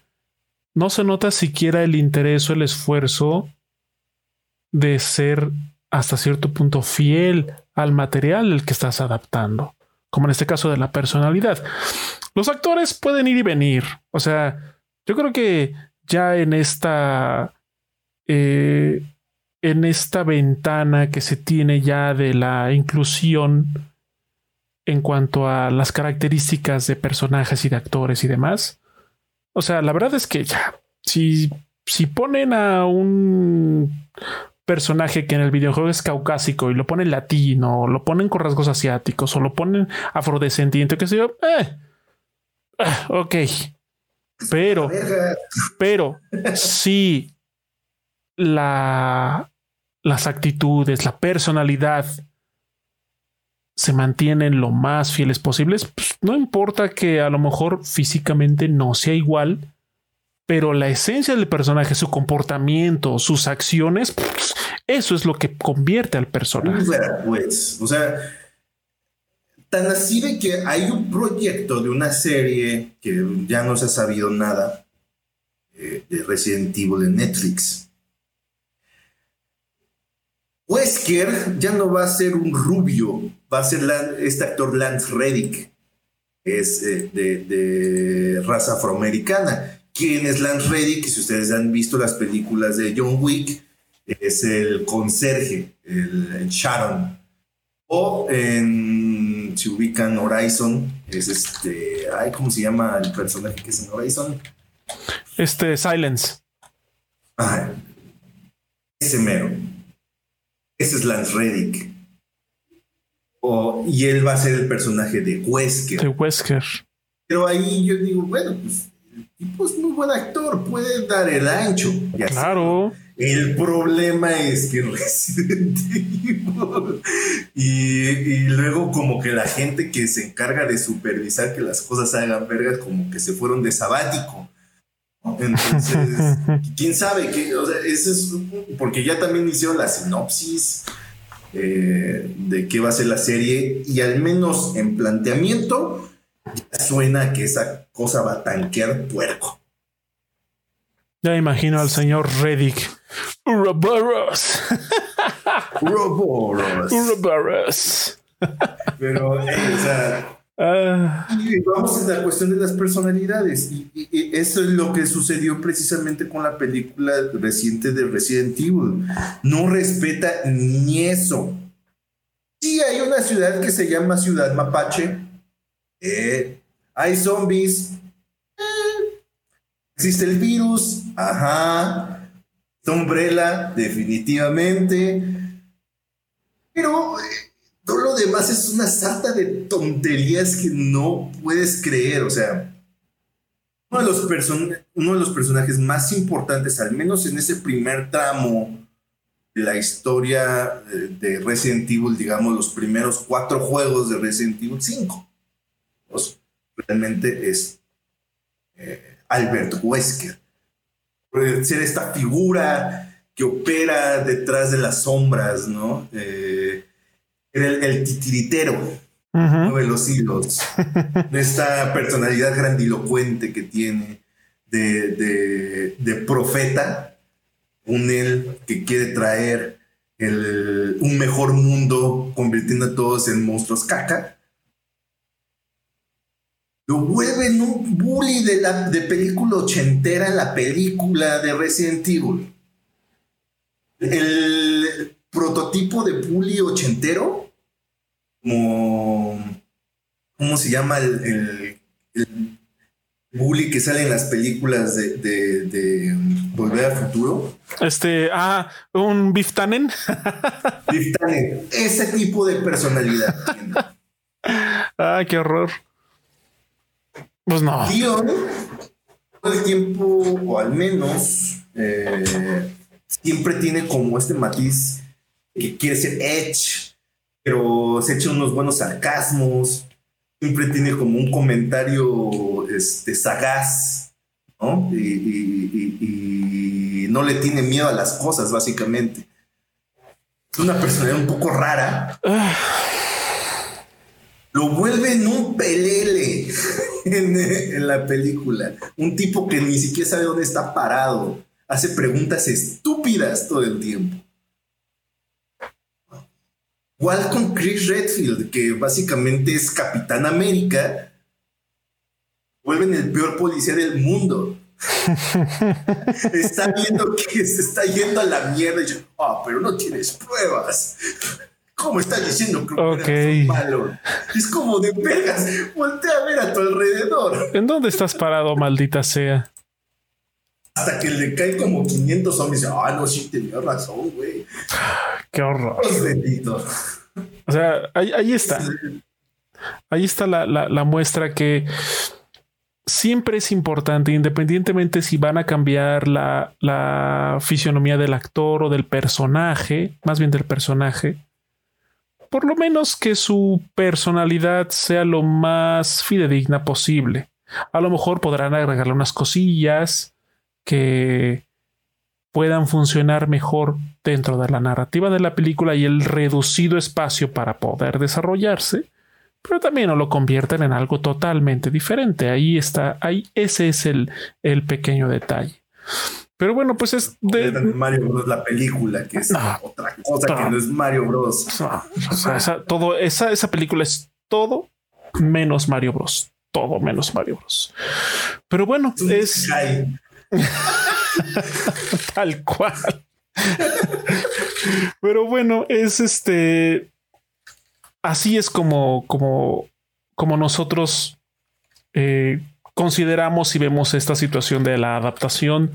no se nota siquiera el interés o el esfuerzo de ser hasta cierto punto fiel al material al que estás adaptando, como en este caso de la personalidad. Los actores pueden ir y venir, o sea, Yo creo que ya en esta. Eh, en esta ventana que se tiene ya de la inclusión en cuanto a las características de personajes y de actores y demás. O sea, la verdad es que ya, si, si ponen a un personaje que en el videojuego es caucásico y lo ponen latino, o lo ponen con rasgos asiáticos, o lo ponen afrodescendiente, que sé yo, eh, eh, ok. Pero, pero, si la, las actitudes, la personalidad se mantienen lo más fieles posibles, pues, no importa que a lo mejor físicamente no sea igual, pero la esencia del personaje, su comportamiento, sus acciones, eso es lo que convierte al personaje. Pues, o sea, tan así de que hay un proyecto de una serie que ya no se ha sabido nada eh, de Resident Evil en Netflix. Wesker ya no va a ser un rubio, va a ser este actor Lance Reddick, es eh, de, raza afroamericana. ¿Quién es Lance Reddick? Si ustedes han visto las películas de John Wick, es el conserje, el, Sharon. O en, si ubican Horizon, es este, ay, ¿cómo se llama el personaje que es en Horizon? Este, Silence. Ah, ese mero ese es Lance Reddick. y él va a ser el personaje de Wesker. De Wesker. Pero ahí yo digo, bueno, pues el tipo es muy buen actor, puede dar el ancho. claro. El problema es que <laughs> Resident Evil y, y, luego como que la gente que se encarga de supervisar que las cosas hagan vergas como que se fueron de sabático. Entonces, <laughs> quién sabe, qué, o sea, eso es porque ya también hicieron la sinopsis eh, de qué va a ser la serie y al menos en planteamiento ya suena que esa cosa va a tanquear puerco. Ya imagino al señor Reddick. Uroboros. <laughs> Uroboros. Uroboros. Pero, eh, o sea, <laughs> Ah. Y vamos a la cuestión de las personalidades. Y, eso es lo que sucedió precisamente con la película reciente de Resident Evil. No respeta ni eso. Sí, hay una ciudad que se llama Ciudad Mapache. Eh, hay zombies. Existe el virus. Ajá. Sombrela, definitivamente. Pero eh, todo lo demás es una sarta de tonterías que no puedes creer. O sea, uno de los, uno de los personajes más importantes, al menos en ese primer tramo de la historia eh, de Resident Evil, digamos, los primeros cuatro juegos de Resident Evil 5. Realmente es eh, Albert Wesker. ser esta figura que opera detrás de las sombras, ¿no? Eh, el, el titiritero, de los hilos, de esta personalidad grandilocuente que tiene de, de, profeta, un él que quiere traer el, un mejor mundo convirtiendo a todos en monstruos caca. Lo vuelven un bully de, la, de película ochentera en la película de Resident Evil. El, prototipo de bully ochentero, como, ¿cómo se llama el, bully que sale en las películas de, de, Volver al Futuro? Este, ah, un Biftanen. Biftanen, ese tipo de personalidad. <laughs> ah, qué horror. Pues no. todo el tiempo, o al menos, eh, siempre tiene como este matiz que quiere ser Edge, pero se echa unos buenos sarcasmos, siempre tiene como un comentario este, sagaz, ¿no? Y, no le tiene miedo a las cosas, básicamente. Es una personalidad un poco rara. Lo vuelve en un pelele en, en la película. Un tipo que ni siquiera sabe dónde está parado. Hace preguntas estúpidas todo el tiempo. Igual con Chris Redfield, que básicamente es Capitán América, vuelven el peor policía del mundo. <laughs> está viendo que se está yendo a la mierda y dice, ah, pero no tienes pruebas. ¿Cómo estás diciendo que okay. malo? Es como de pegas. Voltea a ver a tu alrededor. ¿En dónde estás parado, maldita sea? Hasta que le cae como 500 zombies. Ah, no, sí, tenía razón, güey. <sighs> Qué horror. Los O sea, ahí, ahí está. Ahí está la, la, la muestra que siempre es importante, independientemente si van a cambiar la, la, fisionomía del actor o del personaje, más bien del personaje, por lo menos que su personalidad sea lo más fidedigna posible. A lo mejor podrán agregarle unas cosillas que puedan funcionar mejor dentro de la narrativa de la película y el reducido espacio para poder desarrollarse, pero también no lo convierten en algo totalmente diferente. Ahí está, ahí ese es el, el pequeño detalle. Pero bueno, pues es de Mario Bros. la película, que es ah, otra cosa que no es Mario Bros. Ah, esa, todo, esa, esa película es todo menos Mario Bros. Todo menos Mario Bros. Pero bueno, es. <laughs> Tal cual. Pero bueno, es este. Así es como, como, como nosotros eh, consideramos y vemos esta situación de la adaptación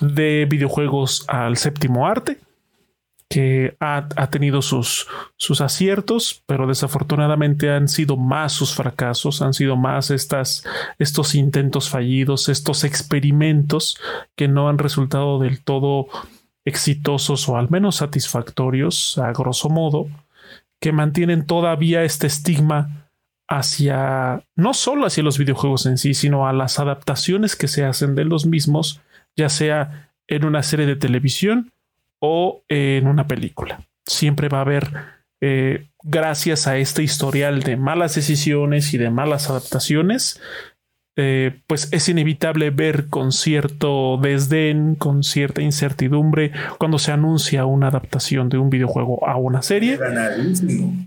de videojuegos al séptimo arte, que ha, tenido sus, sus, aciertos, pero desafortunadamente han sido más sus fracasos, han sido más estas, estos intentos fallidos, estos experimentos que no han resultado del todo exitosos o al menos satisfactorios, a grosso modo, que mantienen todavía este estigma hacia, no solo hacia los videojuegos en sí, sino a las adaptaciones que se hacen de los mismos ya sea en una serie de televisión o en una película. Siempre va a haber, eh, gracias a este historial de malas decisiones y de malas adaptaciones, eh, pues es inevitable ver con cierto desdén, con cierta incertidumbre, cuando se anuncia una adaptación de un videojuego a una serie. Ganadísimo.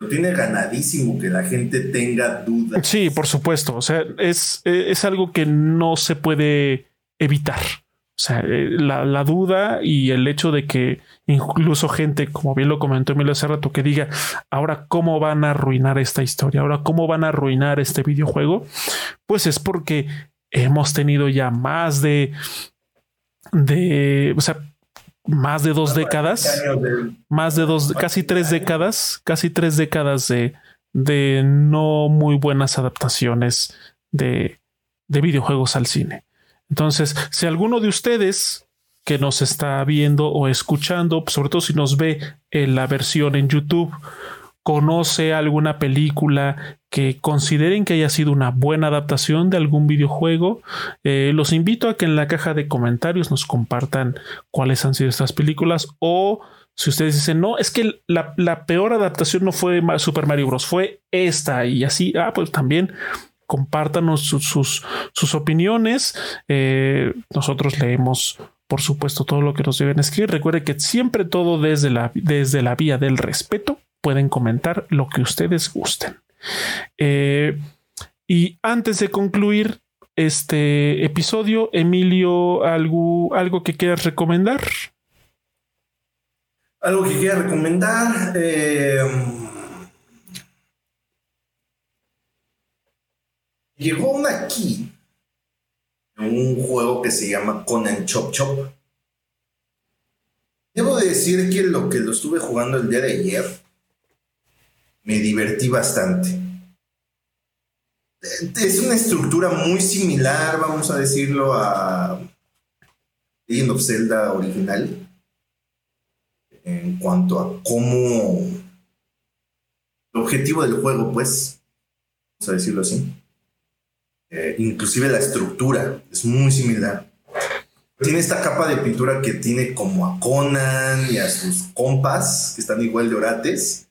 ¿Mandé? tiene ganadísimo que la gente tenga dudas. Sí, por supuesto. O sea, es, es algo que no se puede evitar. O sea, eh, la, duda y el hecho de que incluso gente, como bien lo comentó Emilio hace rato, que diga, ahora cómo van a arruinar esta historia, ahora cómo van a arruinar este videojuego, pues es porque hemos tenido ya más de, de, o sea, más de dos décadas, más de dos, casi tres décadas, casi tres décadas de, de no muy buenas adaptaciones de, de videojuegos al cine. Entonces, si alguno de ustedes que nos está viendo o escuchando, sobre todo si nos ve en la versión en YouTube, conoce alguna película que consideren que haya sido una buena adaptación de algún videojuego, eh, los invito a que en la caja de comentarios nos compartan cuáles han sido estas películas o si ustedes dicen, no, es que la, peor adaptación no fue Super Mario Bros., fue esta y así, ah, pues también compártanos sus, sus, opiniones. Eh, nosotros leemos, por supuesto, todo lo que nos deben escribir. Recuerde que siempre todo desde la, desde la vía del respeto pueden comentar lo que ustedes gusten. Eh, y antes de concluir este episodio, Emilio, ¿algo, algo que quieras recomendar? Algo que quiera recomendar. Eh, Llegó una aquí, un juego que se llama Conan Chop Chop. Debo decir que lo que lo estuve jugando el día de ayer, me divertí bastante. Es una estructura muy similar, vamos a decirlo, a Legend of Zelda original. En cuanto a cómo... El objetivo del juego, pues, vamos a decirlo así eh, inclusive la estructura es muy similar. Tiene esta capa de pintura que tiene como a Conan y a sus compas, que están igual de orates,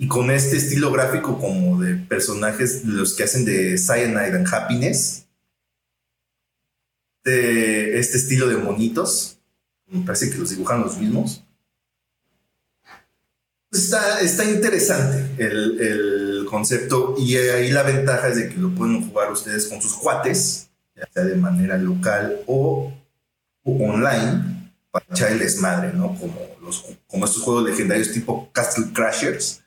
y con este estilo gráfico como de personajes, los que hacen de Cyanide and Happiness, de este estilo de monitos, me parece que los dibujan los mismos. Está, está interesante el, el concepto y ahí la ventaja es de que lo pueden jugar ustedes con sus cuates, ya sea de manera local o, online, para echar el desmadre, ¿no? Como, los, como estos juegos legendarios tipo Castle Crashers.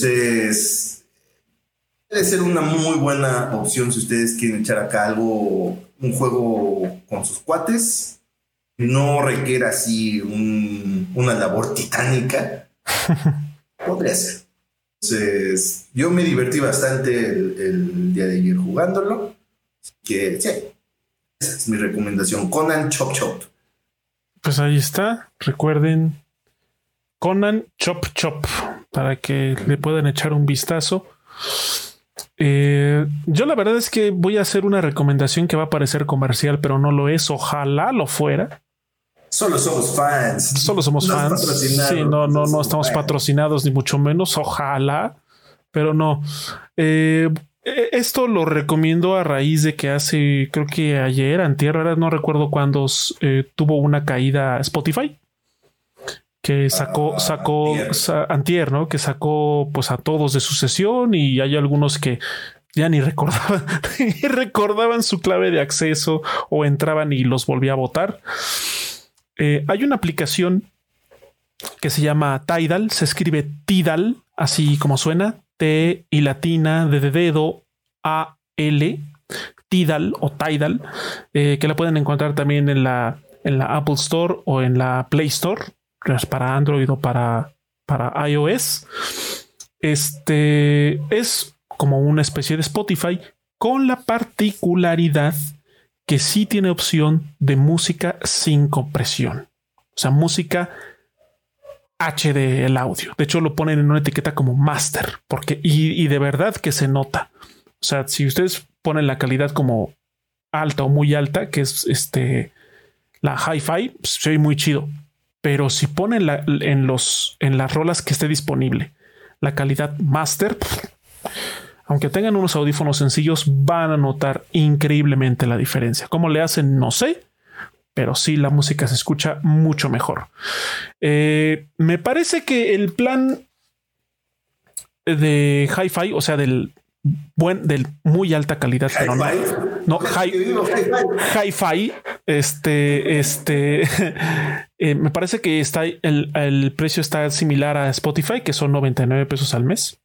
Entonces, puede ser una muy buena opción si ustedes quieren echar acá algo, un juego con sus cuates. No requiere así una labor titánica. <laughs> Podría ser. Entonces, yo me divertí bastante el, día de ayer jugándolo. que sí, esa es mi recomendación. Conan Chop Chop. Pues ahí está. Recuerden Conan Chop Chop para que le puedan echar un vistazo. Eh, yo la verdad es que voy a hacer una recomendación que va a parecer comercial, pero no lo es. Ojalá lo fuera. Solo somos fans. Solo somos fans. Sí, no, no, no estamos patrocinados ni mucho menos. Ojalá, pero no. Eh, esto lo recomiendo a raíz de que hace, creo que ayer, antier, no recuerdo cuándo eh, tuvo una caída Spotify que sacó, sacó antier. ¿no? Que sacó pues a todos de su sesión y hay algunos que ya ni <laughs> recordaban, recordaban su clave de acceso o entraban y los volvía a votar. Eh, hay una aplicación que se llama Tidal, se escribe Tidal, así como suena, T y latina, D de dedo, A, L, Tidal o Tidal, eh, que la pueden encontrar también en la, en la Apple Store o en la Play Store, para Android o para, para iOS. Este es como una especie de Spotify con la particularidad que sí tiene opción de música sin compresión. O sea, música HD el audio. De hecho, lo ponen en una etiqueta como master, porque y, de verdad que se nota. O sea, si ustedes ponen la calidad como alta o muy alta, que es este la hi-fi, pues, soy muy chido. Pero si ponen en los en las rolas que esté disponible la calidad master, aunque tengan unos audífonos sencillos, van a notar increíblemente la diferencia. ¿Cómo le hacen? No sé, pero sí la música se escucha mucho mejor. Eh, me parece que el plan de hi-fi, o sea, del buen, del muy alta calidad, pero no, no hi-fi, este, este, <laughs> eh, me parece que está el, el precio está similar a Spotify, que son 99 pesos al mes.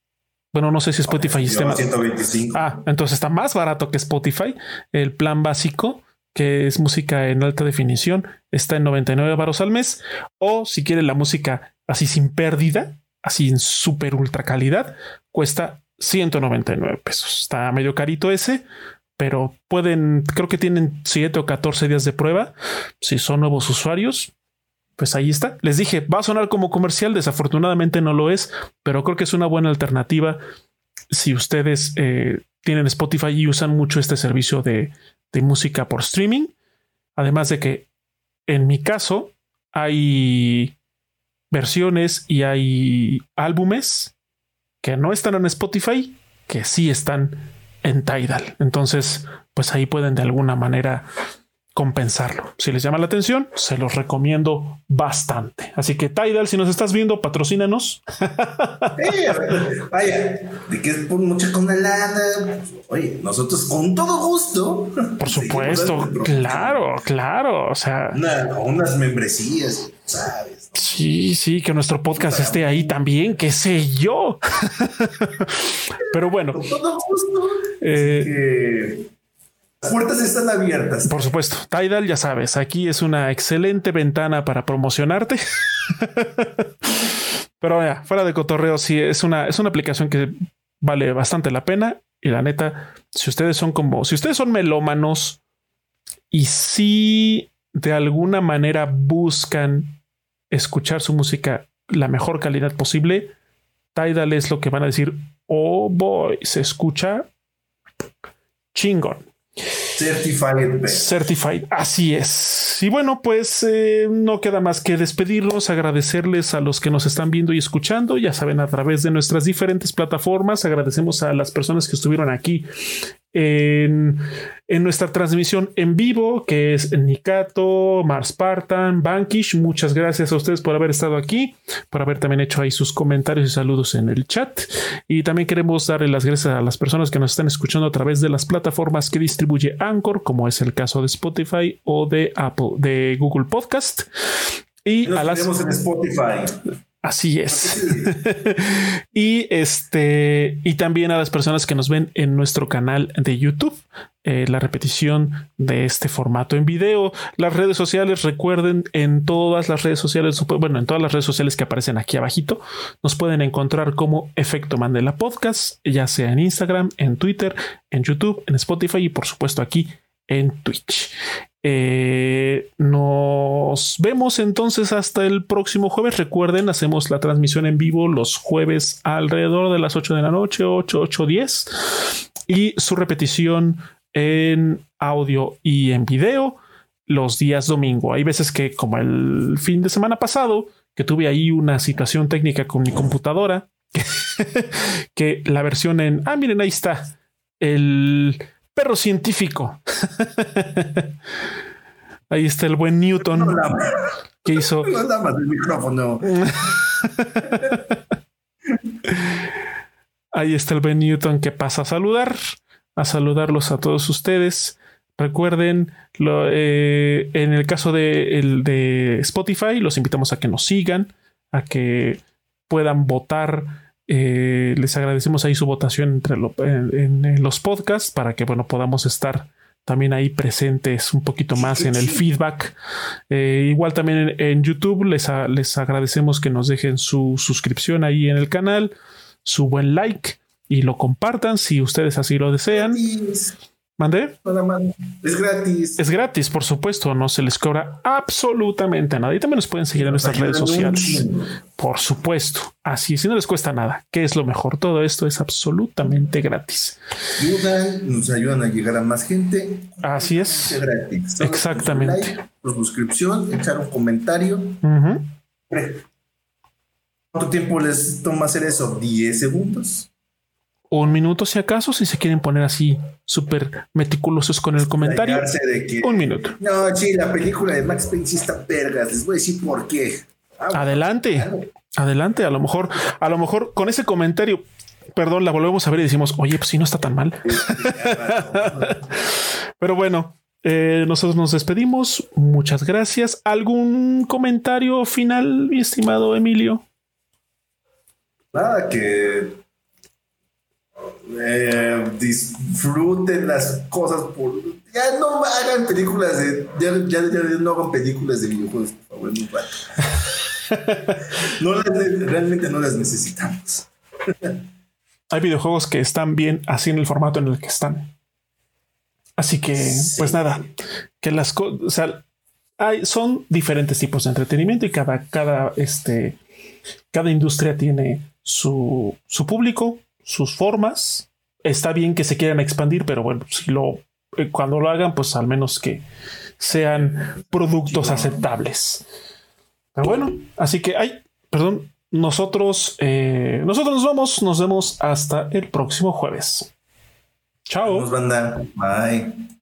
Bueno, no sé si Spotify está más. 125. Ah, entonces está más barato que Spotify. El plan básico, que es música en alta definición, está en 99 baros al mes. O si quiere la música así sin pérdida, así en súper ultra calidad, cuesta 199 pesos. Está medio carito ese, pero pueden, creo que tienen 7 o 14 días de prueba. Si son nuevos usuarios, pues ahí está. Les dije, va a sonar como comercial, desafortunadamente no lo es, pero creo que es una buena alternativa si ustedes eh, tienen Spotify y usan mucho este servicio de, de música por streaming. Además de que en mi caso hay versiones y hay álbumes que no están en Spotify, que sí están en Tidal. Entonces, pues ahí pueden de alguna manera compensarlo. Si les llama la atención, se los recomiendo bastante. Así que Tidal, si nos estás viendo, patrocínanos. vaya, de que es por mucha con lana. Oye, nosotros con todo gusto. Por supuesto, claro, claro. O sea, unas membresías, sabes. Sí, sí, que nuestro podcast esté ahí también, qué sé yo. <laughs> Pero bueno. Con todo gusto. Eh, puertas están abiertas. Por supuesto, Tidal, ya sabes, aquí es una excelente ventana para promocionarte. <laughs> Pero ya, fuera de cotorreo, sí, es una, es una aplicación que vale bastante la pena. Y la neta, si ustedes son como, si ustedes son melómanos y si de alguna manera buscan escuchar su música la mejor calidad posible, Tidal es lo que van a decir, oh boy, se escucha chingón. Certified. Certified, así es. Y bueno, pues eh, no queda más que despedirnos, agradecerles a los que nos están viendo y escuchando, ya saben, a través de nuestras diferentes plataformas. Agradecemos a las personas que estuvieron aquí en, en nuestra transmisión en vivo, que es Nikato, Mars Spartan, Bankish. Muchas gracias a ustedes por haber estado aquí, por haber también hecho ahí sus comentarios y saludos en el chat. Y también queremos darle las gracias a las personas que nos están escuchando a través de las plataformas que distribuye Anchor, como es el caso de Spotify o de Apple, de Google Podcast. Y Nos a las tenemos en Spotify. Así es. <laughs> y este, y también a las personas que nos ven en nuestro canal de YouTube, eh, la repetición de este formato en video. Las redes sociales, recuerden, en todas las redes sociales, bueno, en todas las redes sociales que aparecen aquí abajito, nos pueden encontrar como Efecto Mandela Podcast, ya sea en Instagram, en Twitter, en YouTube, en Spotify y por supuesto aquí en Twitch. Eh, nos vemos entonces hasta el próximo jueves. Recuerden, hacemos la transmisión en vivo los jueves alrededor de las 8 de la noche, 8, 8, 10 y su repetición en audio y en video los días domingo. Hay veces que, como el fin de semana pasado, que tuve ahí una situación técnica con mi computadora, <laughs> que la versión en, ah, miren, ahí está, el perro científico. Ahí está el buen Newton que hizo. <laughs> No el micrófono. <laughs> Ahí está el buen Newton que pasa a saludar, a saludarlos a todos ustedes. Recuerden, lo, eh, en el caso de, el, de Spotify, los invitamos a que nos sigan, a que puedan votar eh, les agradecemos ahí su votación entre lo, en, en, los podcasts para que bueno podamos estar también ahí presentes un poquito más en el feedback. Eh, igual también en, en YouTube les, a, les, agradecemos que nos dejen su suscripción ahí en el canal, su buen like y lo compartan si ustedes así lo desean. ¿Mandé? Es gratis. Es gratis, por supuesto. No se les cobra absolutamente nada. Y también nos pueden seguir en nuestras redes sociales. Por supuesto. Así, si no les cuesta nada, que es lo mejor. Todo esto es absolutamente gratis. Ayudan, nos ayudan a llegar a más gente. Así es. Gratis. Exactamente. Like, por suscripción, echar un comentario. Uh -huh. ¿Cuánto tiempo les toma hacer eso? 10 segundos un minuto si acaso, si se quieren poner así súper meticulosos con el comentario. Que, un minuto. No, sí, la película de Max Payne sí está vergas. Les voy a decir por qué. Ah, adelante, adelante. A lo mejor, a lo mejor con ese comentario, perdón, la volvemos a ver y decimos, oye, pues sí, no está tan mal. <laughs> Pero bueno, eh, nosotros nos despedimos. Muchas gracias. ¿Algún comentario final, mi estimado Emilio? Nada, que eh, disfruten las cosas por ya no hagan películas de ya, ya, ya no hagan películas de videojuegos por favor muy <laughs> no las, realmente no las necesitamos. Hay videojuegos que están bien así en el formato en el que están. Así que sí. pues nada que las cosas o sea, hay, son diferentes tipos de entretenimiento y cada cada este cada industria tiene su, su público sus formas. Está bien que se quieran expandir, pero bueno, si lo eh, cuando lo hagan, pues al menos que sean productos aceptables. Pero bueno, así que ay, perdón, nosotros eh, nosotros nos vamos, nos vemos hasta el próximo jueves. Chao. Nos banda. Bye.